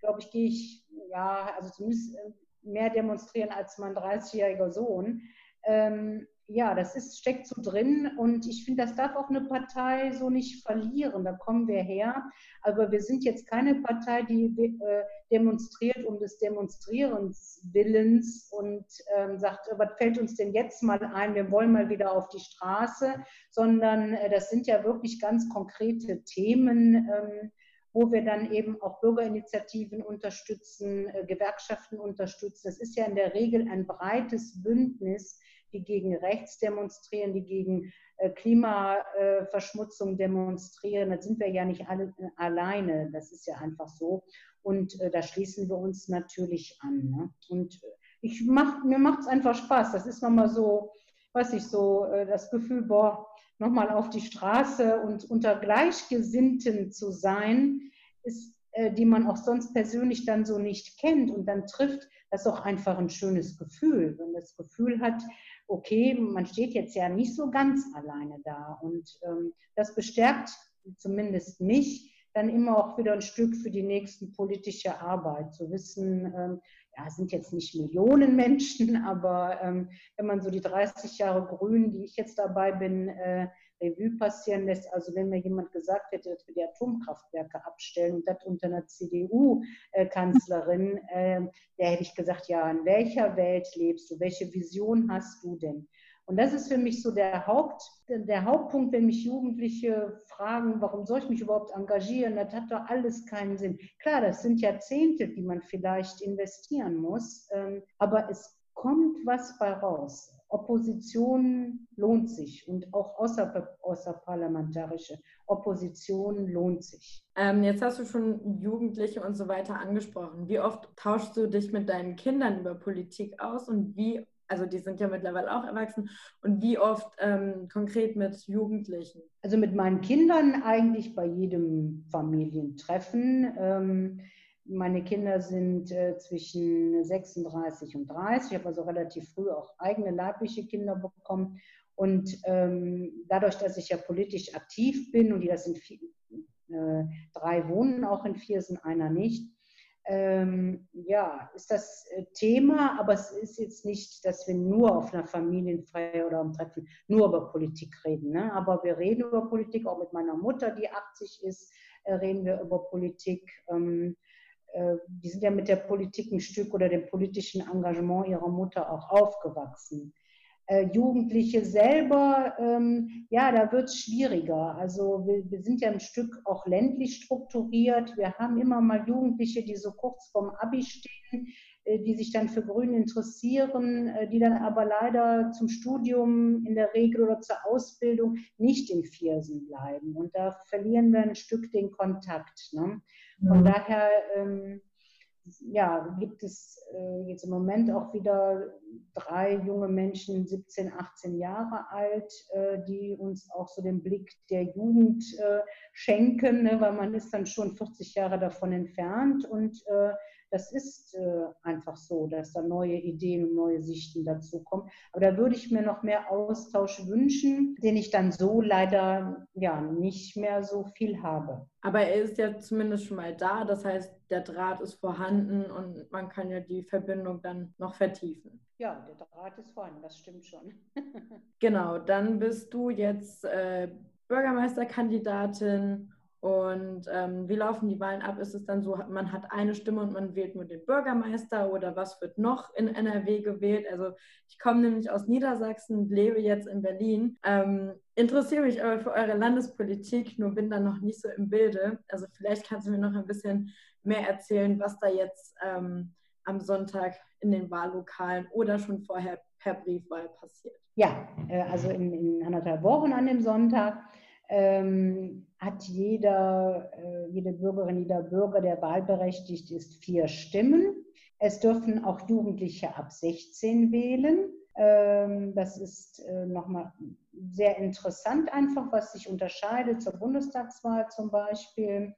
glaube ich, gehe ich, ja, also zumindest äh, mehr demonstrieren als mein 30-jähriger Sohn. Ähm, ja, das ist, steckt so drin und ich finde, das darf auch eine Partei so nicht verlieren. Da kommen wir her. Aber wir sind jetzt keine Partei, die äh, demonstriert um des Demonstrierens Willens und ähm, sagt, was fällt uns denn jetzt mal ein? Wir wollen mal wieder auf die Straße, sondern äh, das sind ja wirklich ganz konkrete Themen. Ähm, wo wir dann eben auch Bürgerinitiativen unterstützen, äh, Gewerkschaften unterstützen. Das ist ja in der Regel ein breites Bündnis die gegen rechts demonstrieren, die gegen äh, Klimaverschmutzung demonstrieren. Da sind wir ja nicht alle äh, alleine. Das ist ja einfach so. Und äh, da schließen wir uns natürlich an. Ne? Und ich mach, mir macht es einfach Spaß. Das ist nochmal so, weiß ich, so das Gefühl, boah, nochmal auf die Straße und unter Gleichgesinnten zu sein, ist, die man auch sonst persönlich dann so nicht kennt und dann trifft, das ist auch einfach ein schönes Gefühl. Wenn man das Gefühl hat, okay, man steht jetzt ja nicht so ganz alleine da. Und ähm, das bestärkt zumindest mich dann immer auch wieder ein Stück für die nächsten politische Arbeit. Zu wissen, ähm, ja, sind jetzt nicht Millionen Menschen, (laughs) aber ähm, wenn man so die 30 Jahre Grün, die ich jetzt dabei bin, äh, Revue passieren lässt. Also wenn mir jemand gesagt hätte, dass wir die Atomkraftwerke abstellen und das unter einer CDU-Kanzlerin, äh, da hätte ich gesagt, ja, in welcher Welt lebst du? Welche Vision hast du denn? Und das ist für mich so der, Haupt, der Hauptpunkt, wenn mich Jugendliche fragen, warum soll ich mich überhaupt engagieren? Das hat doch alles keinen Sinn. Klar, das sind Jahrzehnte, die man vielleicht investieren muss, ähm, aber es kommt was bei raus. Opposition lohnt sich und auch außer, außerparlamentarische Opposition lohnt sich. Ähm, jetzt hast du schon Jugendliche und so weiter angesprochen. Wie oft tauschst du dich mit deinen Kindern über Politik aus und wie, also die sind ja mittlerweile auch erwachsen, und wie oft ähm, konkret mit Jugendlichen? Also mit meinen Kindern eigentlich bei jedem Familientreffen. Ähm, meine Kinder sind äh, zwischen 36 und 30. Ich habe also relativ früh auch eigene leibliche Kinder bekommen. Und ähm, dadurch, dass ich ja politisch aktiv bin und die das vier, äh, drei wohnen auch in Viersen, einer nicht, ähm, ja, ist das äh, Thema, aber es ist jetzt nicht, dass wir nur auf einer Familienfeier oder am Treffen nur über Politik reden. Ne? Aber wir reden über Politik, auch mit meiner Mutter, die 80 ist, äh, reden wir über Politik. Ähm, äh, die sind ja mit der Politik ein Stück oder dem politischen Engagement ihrer Mutter auch aufgewachsen. Äh, Jugendliche selber, ähm, ja, da wird es schwieriger. Also wir, wir, sind ja ein Stück auch ländlich strukturiert. Wir haben immer mal Jugendliche, die so kurz vorm Abi stehen, äh, die sich dann für Grün interessieren, äh, die dann aber leider zum Studium in der Regel oder zur Ausbildung nicht in Viersen bleiben. Und da verlieren wir ein Stück den Kontakt. Ne? Von mhm. daher ähm, ja, gibt es äh, jetzt im Moment auch wieder drei junge Menschen, 17, 18 Jahre alt, äh, die uns auch so den Blick der Jugend äh, schenken, ne, weil man ist dann schon 40 Jahre davon entfernt und äh, das ist äh, einfach so, dass da neue Ideen und neue Sichten dazu kommen. Aber da würde ich mir noch mehr Austausch wünschen, den ich dann so leider ja nicht mehr so viel habe. Aber er ist ja zumindest schon mal da. Das heißt, der Draht ist vorhanden und man kann ja die Verbindung dann noch vertiefen. Ja, der Draht ist vorhanden, das stimmt schon. (laughs) genau, dann bist du jetzt äh, Bürgermeisterkandidatin und ähm, wie laufen die Wahlen ab? Ist es dann so, man hat eine Stimme und man wählt nur den Bürgermeister oder was wird noch in NRW gewählt? Also ich komme nämlich aus Niedersachsen, lebe jetzt in Berlin, ähm, interessiere mich aber für eure Landespolitik, nur bin da noch nicht so im Bilde. Also vielleicht kannst du mir noch ein bisschen mehr erzählen, was da jetzt ähm, am Sonntag in den Wahllokalen oder schon vorher per Briefwahl passiert. Ja, äh, also in, in anderthalb Wochen an dem Sonntag ähm, hat jeder, äh, jede Bürgerin, jeder Bürger, der wahlberechtigt ist, vier Stimmen. Es dürfen auch Jugendliche ab 16 wählen. Ähm, das ist äh, nochmal sehr interessant einfach, was sich unterscheidet zur Bundestagswahl zum Beispiel.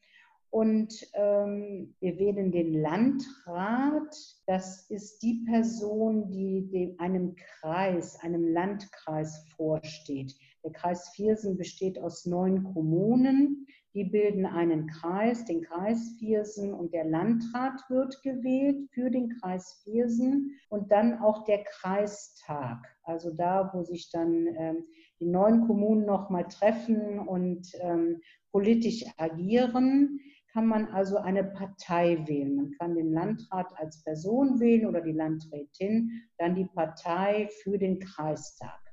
Und ähm, wir wählen den Landrat. Das ist die Person, die dem, einem Kreis, einem Landkreis vorsteht. Der Kreis Viersen besteht aus neun Kommunen. Die bilden einen Kreis, den Kreis Viersen, und der Landrat wird gewählt für den Kreis Viersen und dann auch der Kreistag, also da, wo sich dann ähm, die neun Kommunen nochmal treffen und ähm, politisch agieren kann man also eine Partei wählen. Man kann den Landrat als Person wählen oder die Landrätin, dann die Partei für den Kreistag.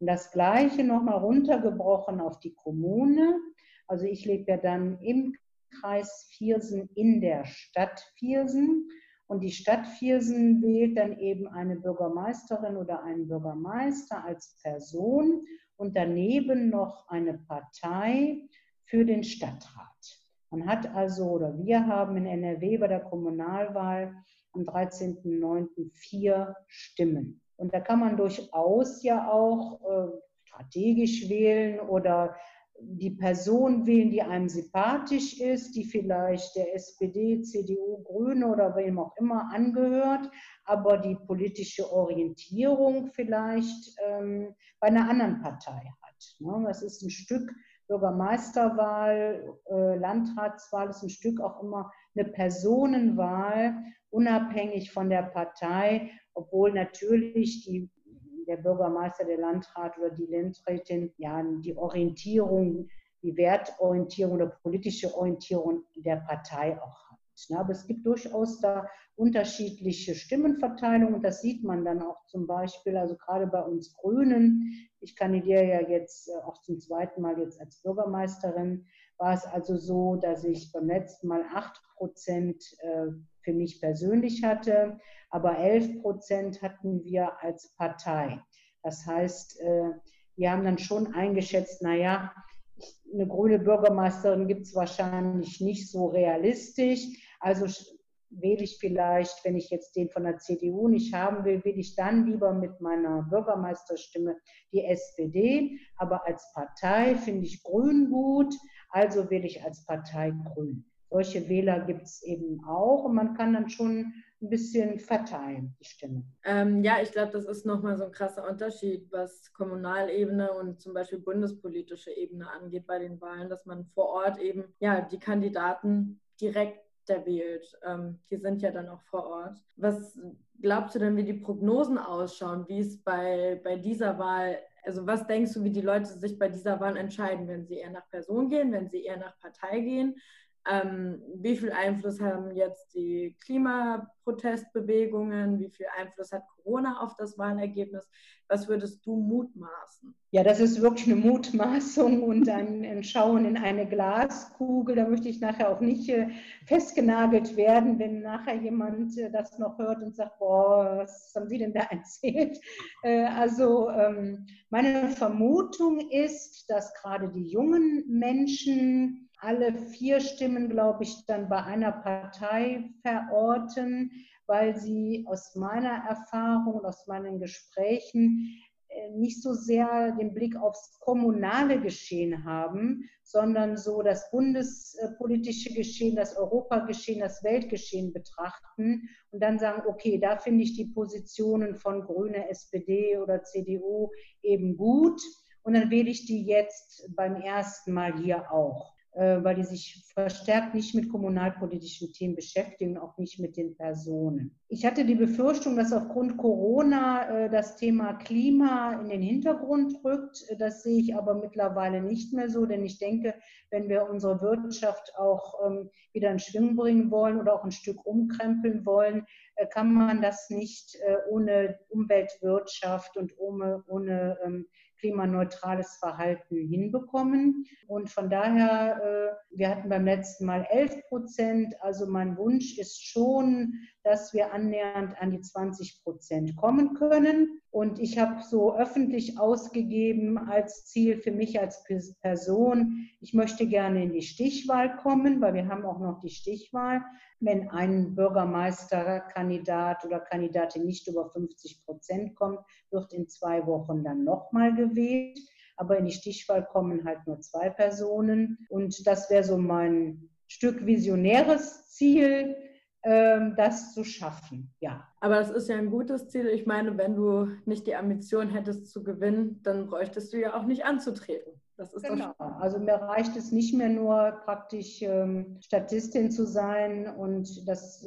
Und das Gleiche nochmal runtergebrochen auf die Kommune. Also ich lebe ja dann im Kreis Viersen in der Stadt Viersen. Und die Stadt Viersen wählt dann eben eine Bürgermeisterin oder einen Bürgermeister als Person und daneben noch eine Partei für den Stadtrat. Man hat also, oder wir haben in NRW bei der Kommunalwahl am 13.09. vier Stimmen. Und da kann man durchaus ja auch äh, strategisch wählen oder die Person wählen, die einem sympathisch ist, die vielleicht der SPD, CDU, Grüne oder wem auch immer angehört, aber die politische Orientierung vielleicht ähm, bei einer anderen Partei hat. Ne? Das ist ein Stück Bürgermeisterwahl, äh, Landratswahl ist ein Stück auch immer eine Personenwahl, unabhängig von der Partei, obwohl natürlich die, der Bürgermeister, der Landrat oder die Landrätin ja die Orientierung, die Wertorientierung oder politische Orientierung der Partei auch hat. Ne? Aber es gibt durchaus da unterschiedliche Stimmenverteilungen und das sieht man dann auch zum Beispiel, also gerade bei uns Grünen. Ich kandidiere ja jetzt äh, auch zum zweiten Mal jetzt als Bürgermeisterin. War es also so, dass ich beim letzten Mal 8 Prozent äh, für mich persönlich hatte, aber 11 Prozent hatten wir als Partei. Das heißt, äh, wir haben dann schon eingeschätzt, naja, eine grüne Bürgermeisterin gibt es wahrscheinlich nicht so realistisch. Also wähle ich vielleicht, wenn ich jetzt den von der CDU nicht haben will, wähle ich dann lieber mit meiner Bürgermeisterstimme die SPD. Aber als Partei finde ich Grün gut, also wähle ich als Partei Grün. Solche Wähler gibt es eben auch und man kann dann schon ein bisschen verteilen, die Stimmen. Ähm, ja, ich glaube, das ist nochmal so ein krasser Unterschied, was Kommunalebene und zum Beispiel bundespolitische Ebene angeht bei den Wahlen, dass man vor Ort eben ja die Kandidaten direkt wählt. Ähm, die sind ja dann auch vor Ort. Was glaubst du denn, wie die Prognosen ausschauen, wie es bei, bei dieser Wahl, also was denkst du, wie die Leute sich bei dieser Wahl entscheiden, wenn sie eher nach Person gehen, wenn sie eher nach Partei gehen? Ähm, wie viel Einfluss haben jetzt die Klimaprotestbewegungen? Wie viel Einfluss hat Corona auf das Wahlergebnis? Was würdest du mutmaßen? Ja, das ist wirklich eine Mutmaßung und ein Schauen in eine Glaskugel. Da möchte ich nachher auch nicht äh, festgenagelt werden, wenn nachher jemand äh, das noch hört und sagt, boah, was haben Sie denn da (laughs) erzählt? Äh, also ähm, meine Vermutung ist, dass gerade die jungen Menschen alle vier Stimmen, glaube ich, dann bei einer Partei verorten, weil sie aus meiner Erfahrung und aus meinen Gesprächen äh, nicht so sehr den Blick aufs kommunale Geschehen haben, sondern so das bundespolitische Geschehen, das Europageschehen, das Weltgeschehen betrachten und dann sagen, okay, da finde ich die Positionen von Grüne, SPD oder CDU eben gut und dann wähle ich die jetzt beim ersten Mal hier auch. Äh, weil die sich verstärkt nicht mit kommunalpolitischen Themen beschäftigen, auch nicht mit den Personen. Ich hatte die Befürchtung, dass aufgrund Corona äh, das Thema Klima in den Hintergrund rückt. Das sehe ich aber mittlerweile nicht mehr so, denn ich denke, wenn wir unsere Wirtschaft auch ähm, wieder in Schwung bringen wollen oder auch ein Stück umkrempeln wollen, kann man das nicht ohne Umweltwirtschaft und ohne, ohne ähm, klimaneutrales Verhalten hinbekommen. Und von daher, äh, wir hatten beim letzten Mal 11 Prozent. Also mein Wunsch ist schon, dass wir annähernd an die 20 Prozent kommen können. Und ich habe so öffentlich ausgegeben als Ziel für mich als Person, ich möchte gerne in die Stichwahl kommen, weil wir haben auch noch die Stichwahl. Wenn ein Bürgermeisterkandidat oder Kandidatin nicht über 50 Prozent kommt, wird in zwei Wochen dann nochmal gewählt. Aber in die Stichwahl kommen halt nur zwei Personen. Und das wäre so mein Stück visionäres Ziel, das zu schaffen. Ja. Aber das ist ja ein gutes Ziel. Ich meine, wenn du nicht die Ambition hättest zu gewinnen, dann bräuchtest du ja auch nicht anzutreten. Das ist genau. Also mir reicht es nicht mehr nur praktisch ähm, Statistin zu sein und das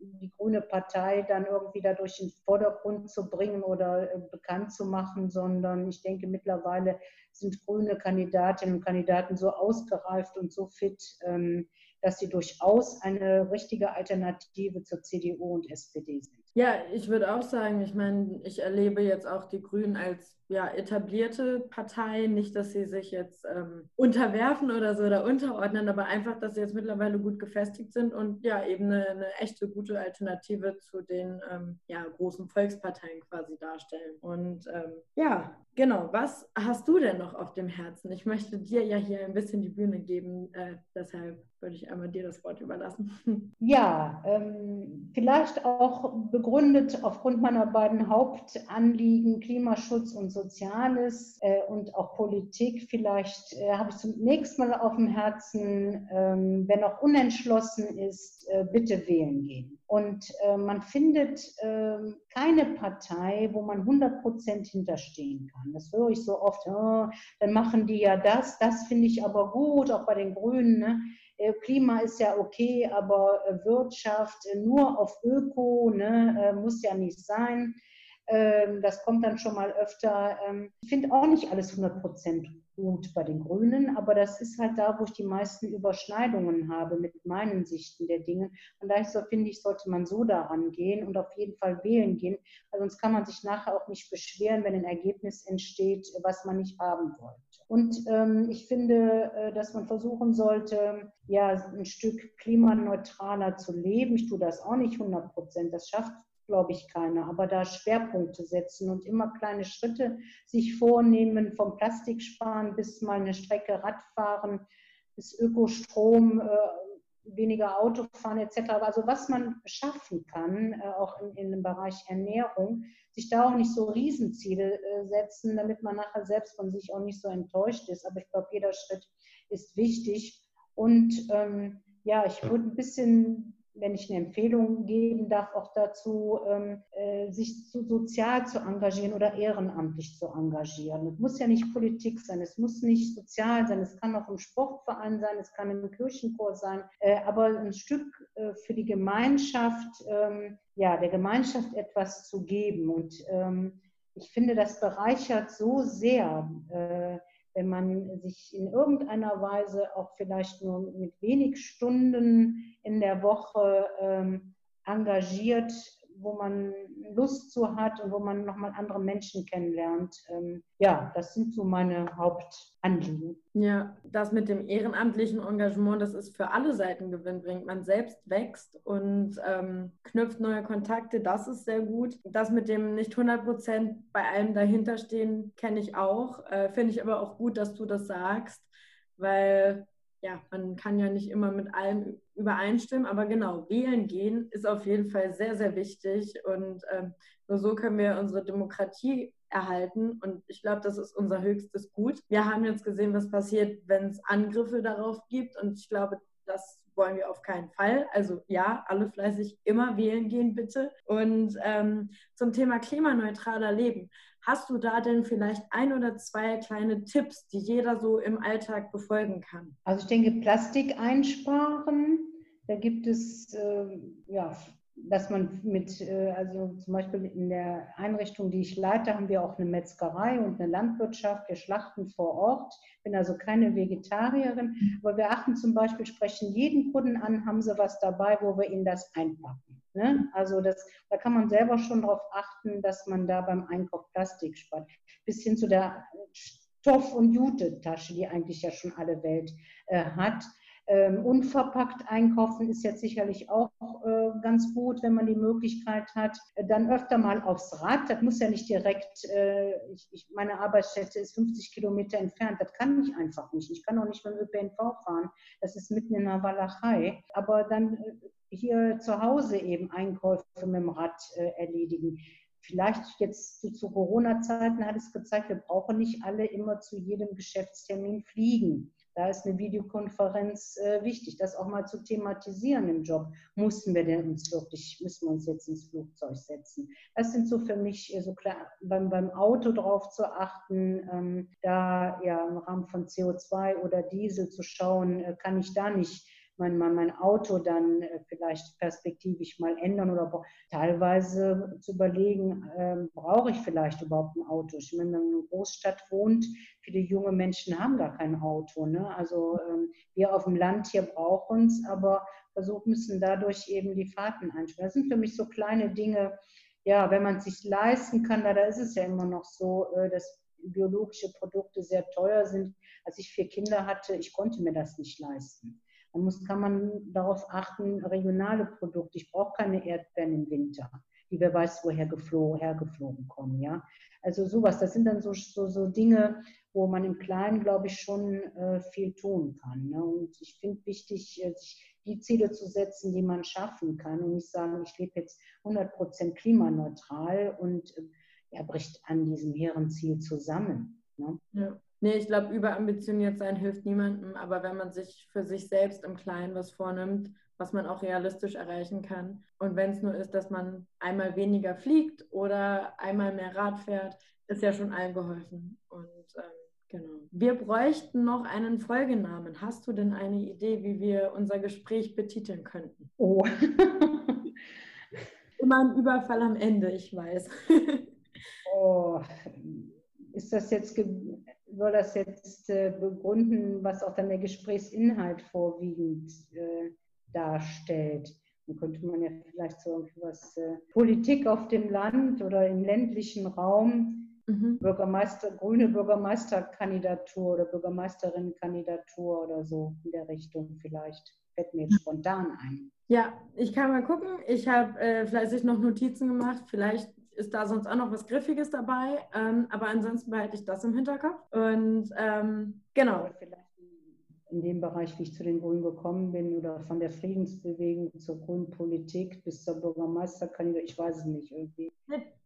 die Grüne Partei dann irgendwie dadurch in den Vordergrund zu bringen oder äh, bekannt zu machen, sondern ich denke, mittlerweile sind grüne Kandidatinnen und Kandidaten so ausgereift und so fit, ähm, dass sie durchaus eine richtige Alternative zur CDU und SPD sind. Ja, ich würde auch sagen, ich meine, ich erlebe jetzt auch die Grünen als ja, etablierte Partei, nicht, dass sie sich jetzt ähm, unterwerfen oder so oder unterordnen, aber einfach, dass sie jetzt mittlerweile gut gefestigt sind und ja, eben eine, eine echte gute Alternative zu den ähm, ja, großen Volksparteien quasi darstellen. Und ähm, ja, genau, was hast du denn noch auf dem Herzen? Ich möchte dir ja hier ein bisschen die Bühne geben, äh, deshalb würde ich einmal dir das Wort überlassen. (laughs) Ja, ähm, vielleicht auch begründet aufgrund meiner beiden Hauptanliegen Klimaschutz und Soziales äh, und auch Politik. Vielleicht äh, habe ich zunächst mal auf dem Herzen, ähm, wer noch unentschlossen ist, äh, bitte wählen gehen. Und äh, man findet ähm, keine Partei, wo man 100 Prozent hinterstehen kann. Das höre ich so oft, oh, dann machen die ja das, das finde ich aber gut, auch bei den Grünen. Ne? Äh, Klima ist ja okay, aber äh, Wirtschaft äh, nur auf Öko ne, muss ja nicht sein. Ähm, das kommt dann schon mal öfter. Ähm, ich finde auch nicht alles 100 Prozent gut bei den Grünen, aber das ist halt da, wo ich die meisten Überschneidungen habe mit meinen Sichten der Dinge. Und daher so, finde ich, sollte man so daran gehen und auf jeden Fall wählen gehen, weil sonst kann man sich nachher auch nicht beschweren, wenn ein Ergebnis entsteht, was man nicht haben wollte. Und ähm, ich finde, äh, dass man versuchen sollte, ja, ein Stück klimaneutraler zu leben. Ich tue das auch nicht 100 Prozent. Das schafft glaube ich, keiner. Aber da Schwerpunkte setzen und immer kleine Schritte sich vornehmen, vom Plastiksparen bis mal eine Strecke Radfahren, bis Ökostrom, äh, weniger Autofahren etc. Also was man schaffen kann, äh, auch in, in, dem Bereich Ernährung, sich da auch nicht so Riesenziele äh, setzen, damit man nachher selbst von sich auch nicht so enttäuscht ist. Aber ich glaube, jeder Schritt ist wichtig. Und ähm, ja, ich würde ein bisschen wenn ich eine Empfehlung geben darf, auch dazu, ähm, äh, sich zu sozial zu engagieren oder ehrenamtlich zu engagieren. Es muss ja nicht Politik sein, es muss nicht sozial sein, es kann auch im Sportverein sein, es kann im Kirchenchor sein, äh, aber ein Stück äh, für die Gemeinschaft, ähm, ja, der Gemeinschaft etwas zu geben. Und ähm, ich finde, das bereichert so sehr äh, wenn man sich in irgendeiner Weise auch vielleicht nur mit wenig Stunden in der Woche ähm, engagiert, wo man Lust zu hat und wo man nochmal andere Menschen kennenlernt. Ähm, ja, das sind so meine Hauptanliegen. Ja, das mit dem ehrenamtlichen Engagement, das ist für alle Seiten gewinnbringend. Man selbst wächst und ähm, knüpft neue Kontakte, das ist sehr gut. Das mit dem nicht 100 Prozent bei allem dahinterstehen, kenne ich auch. Äh, Finde ich aber auch gut, dass du das sagst, weil ja, man kann ja nicht immer mit allem übereinstimmen, aber genau, wählen gehen ist auf jeden Fall sehr, sehr wichtig und ähm, nur so können wir unsere Demokratie erhalten und ich glaube, das ist unser höchstes Gut. Wir haben jetzt gesehen, was passiert, wenn es Angriffe darauf gibt und ich glaube, das wollen wir auf keinen Fall. Also ja, alle fleißig immer wählen gehen, bitte. Und ähm, zum Thema klimaneutraler Leben. Hast du da denn vielleicht ein oder zwei kleine Tipps, die jeder so im Alltag befolgen kann? Also ich denke, Plastik einsparen. Da gibt es äh, ja dass man mit, äh, also zum Beispiel in der Einrichtung, die ich leite, haben wir auch eine Metzgerei und eine Landwirtschaft. Wir schlachten vor Ort. Ich bin also keine Vegetarierin, aber wir achten zum Beispiel, sprechen jeden Kunden an, haben sie was dabei, wo wir ihnen das einpacken. Ne? Also das, da kann man selber schon darauf achten, dass man da beim Einkauf Plastik spart. Bis hin zu der Stoff- und Jute-Tasche, die eigentlich ja schon alle Welt äh, hat. Ähm, unverpackt einkaufen ist jetzt sicherlich auch äh, ganz gut, wenn man die Möglichkeit hat. Dann öfter mal aufs Rad. Das muss ja nicht direkt, äh, ich, ich, meine Arbeitsstätte ist 50 Kilometer entfernt. Das kann ich einfach nicht. Ich kann auch nicht mit dem ÖPNV fahren. Das ist mitten in der Walachei. Aber dann äh, hier zu Hause eben Einkäufe mit dem Rad äh, erledigen vielleicht jetzt zu, zu Corona-Zeiten hat es gezeigt, wir brauchen nicht alle immer zu jedem Geschäftstermin fliegen Da ist eine Videokonferenz äh, wichtig, das auch mal zu thematisieren im Job. Mussten wir denn uns wirklich, müssen wir uns jetzt ins Flugzeug setzen? Das sind so für mich äh, so klar, beim, beim Auto drauf zu achten, ähm, da ja im Rahmen von CO2 oder Diesel zu schauen, äh, kann ich da nicht mein, mein, mein Auto dann äh, vielleicht perspektivisch mal ändern oder teilweise zu überlegen, äh, brauche ich vielleicht überhaupt ein Auto? Ich meine, wenn man in einer Großstadt wohnt, viele junge Menschen haben gar kein Auto. Ne? Also ähm, wir auf dem Land hier brauchen es, aber versuchen müssen dadurch eben die Fahrten einsparen. Das sind für mich so kleine Dinge, ja, wenn man es sich leisten kann, da, da ist es ja immer noch so, äh, dass biologische Produkte sehr teuer sind. Als ich vier Kinder hatte, ich konnte mir das nicht leisten. Dann muss, kann man darauf achten, regionale Produkte. Ich brauche keine Erdbeeren im Winter, die wer weiß woher geflogen, hergeflogen kommen. Ja? Also sowas, das sind dann so, so, so Dinge, wo man im Kleinen, glaube ich, schon äh, viel tun kann. Ne? Und ich finde wichtig, äh, sich die Ziele zu setzen, die man schaffen kann und nicht sagen, ich lebe jetzt 100% klimaneutral und äh, er bricht an diesem hehren Ziel zusammen. Ne? Ja. Nee, ich glaube, überambitioniert sein hilft niemandem, aber wenn man sich für sich selbst im Kleinen was vornimmt, was man auch realistisch erreichen kann. Und wenn es nur ist, dass man einmal weniger fliegt oder einmal mehr Rad fährt, ist ja schon allen geholfen. Und ähm, genau. Wir bräuchten noch einen Folgenamen. Hast du denn eine Idee, wie wir unser Gespräch betiteln könnten? Oh. (laughs) Immer ein Überfall am Ende, ich weiß. (laughs) oh. Ist das jetzt soll das jetzt äh, begründen, was auch dann der Gesprächsinhalt vorwiegend äh, darstellt. Dann könnte man ja vielleicht so irgendwas äh, Politik auf dem Land oder im ländlichen Raum, mhm. Bürgermeister, grüne Bürgermeisterkandidatur oder Bürgermeisterinnenkandidatur oder so in der Richtung vielleicht. Fällt mir jetzt spontan ein. Ja, ich kann mal gucken. Ich habe äh, fleißig noch Notizen gemacht. Vielleicht ist da sonst auch noch was Griffiges dabei. Ähm, aber ansonsten behalte ich das im Hinterkopf. Und ähm, genau. Vielleicht in dem Bereich, wie ich zu den Grünen gekommen bin oder von der Friedensbewegung zur grünen Politik bis zur Bürgermeisterkandidatur, ich weiß es nicht irgendwie.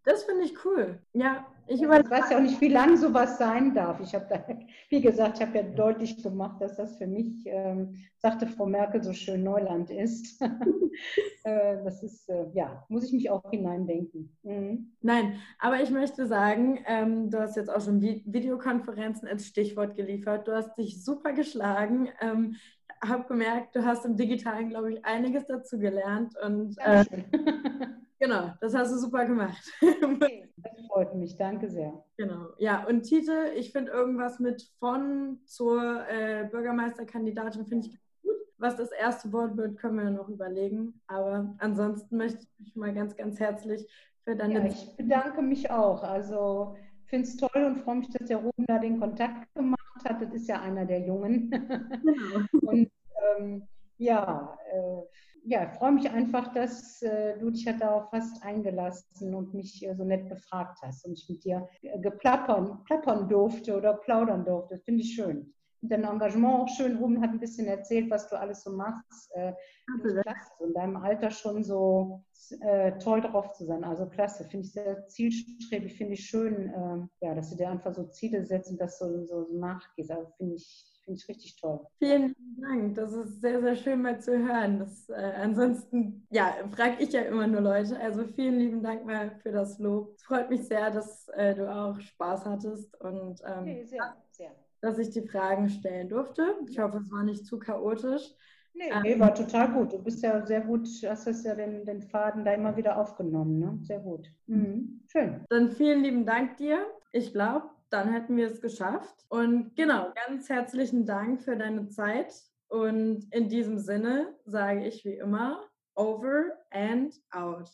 Das finde ich cool. Ja, ich, ich weiß ja auch nicht, wie lange sowas sein darf. Ich habe da, (laughs) wie gesagt, ich habe ja deutlich gemacht, dass das für mich, ähm, sagte Frau Merkel so schön, Neuland ist. (laughs) äh, das ist, äh, ja, muss ich mich auch hineindenken. Mhm. Nein, aber ich möchte sagen, ähm, du hast jetzt auch schon Videokonferenzen als Stichwort geliefert. Du hast dich super geschlagen. Ähm, habe gemerkt, du hast im Digitalen, glaube ich, einiges dazu gelernt und äh, (laughs) Genau, das hast du super gemacht. Okay, (laughs) das freut mich, danke sehr. Genau, ja, und Titel, ich finde irgendwas mit von zur äh, Bürgermeisterkandidatin finde ich gut. Was das erste Wort wird, können wir noch überlegen. Aber ansonsten möchte ich mich mal ganz, ganz herzlich für deine. Ja, ich bedanke mich auch. Also finde es toll und freue mich, dass der Ruben da den Kontakt gemacht hat. Das ist ja einer der Jungen. Genau. (laughs) und ähm, ja, äh, ja, ich freue mich einfach, dass äh, du dich ja darauf hast eingelassen und mich äh, so nett befragt hast und ich mit dir äh, geplappern plappern durfte oder plaudern durfte. Das finde ich schön. Und dein Engagement auch schön. Ruben hat ein bisschen erzählt, was du alles so machst. Äh, klasse. In deinem Alter schon so äh, toll drauf zu sein. Also klasse. Finde ich sehr zielstrebig. Finde ich schön, äh, ja, dass du dir einfach so Ziele setzt und das so, so nachgehst. Also finde ich Finde ich richtig toll. Vielen Dank. Das ist sehr, sehr schön mal zu hören. Das, äh, ansonsten, ja, frage ich ja immer nur Leute. Also vielen lieben Dank mal für das Lob. Es freut mich sehr, dass äh, du auch Spaß hattest und ähm, okay, sehr, sehr. dass ich die Fragen stellen durfte. Ich hoffe, es war nicht zu chaotisch. Nee, ähm, nee, war total gut. Du bist ja sehr gut, hast es ja den, den Faden da immer wieder aufgenommen. Ne? Sehr gut. Mhm. Schön. Dann vielen lieben Dank dir. Ich glaube, dann hätten wir es geschafft. Und genau, ganz herzlichen Dank für deine Zeit. Und in diesem Sinne sage ich wie immer, over and out.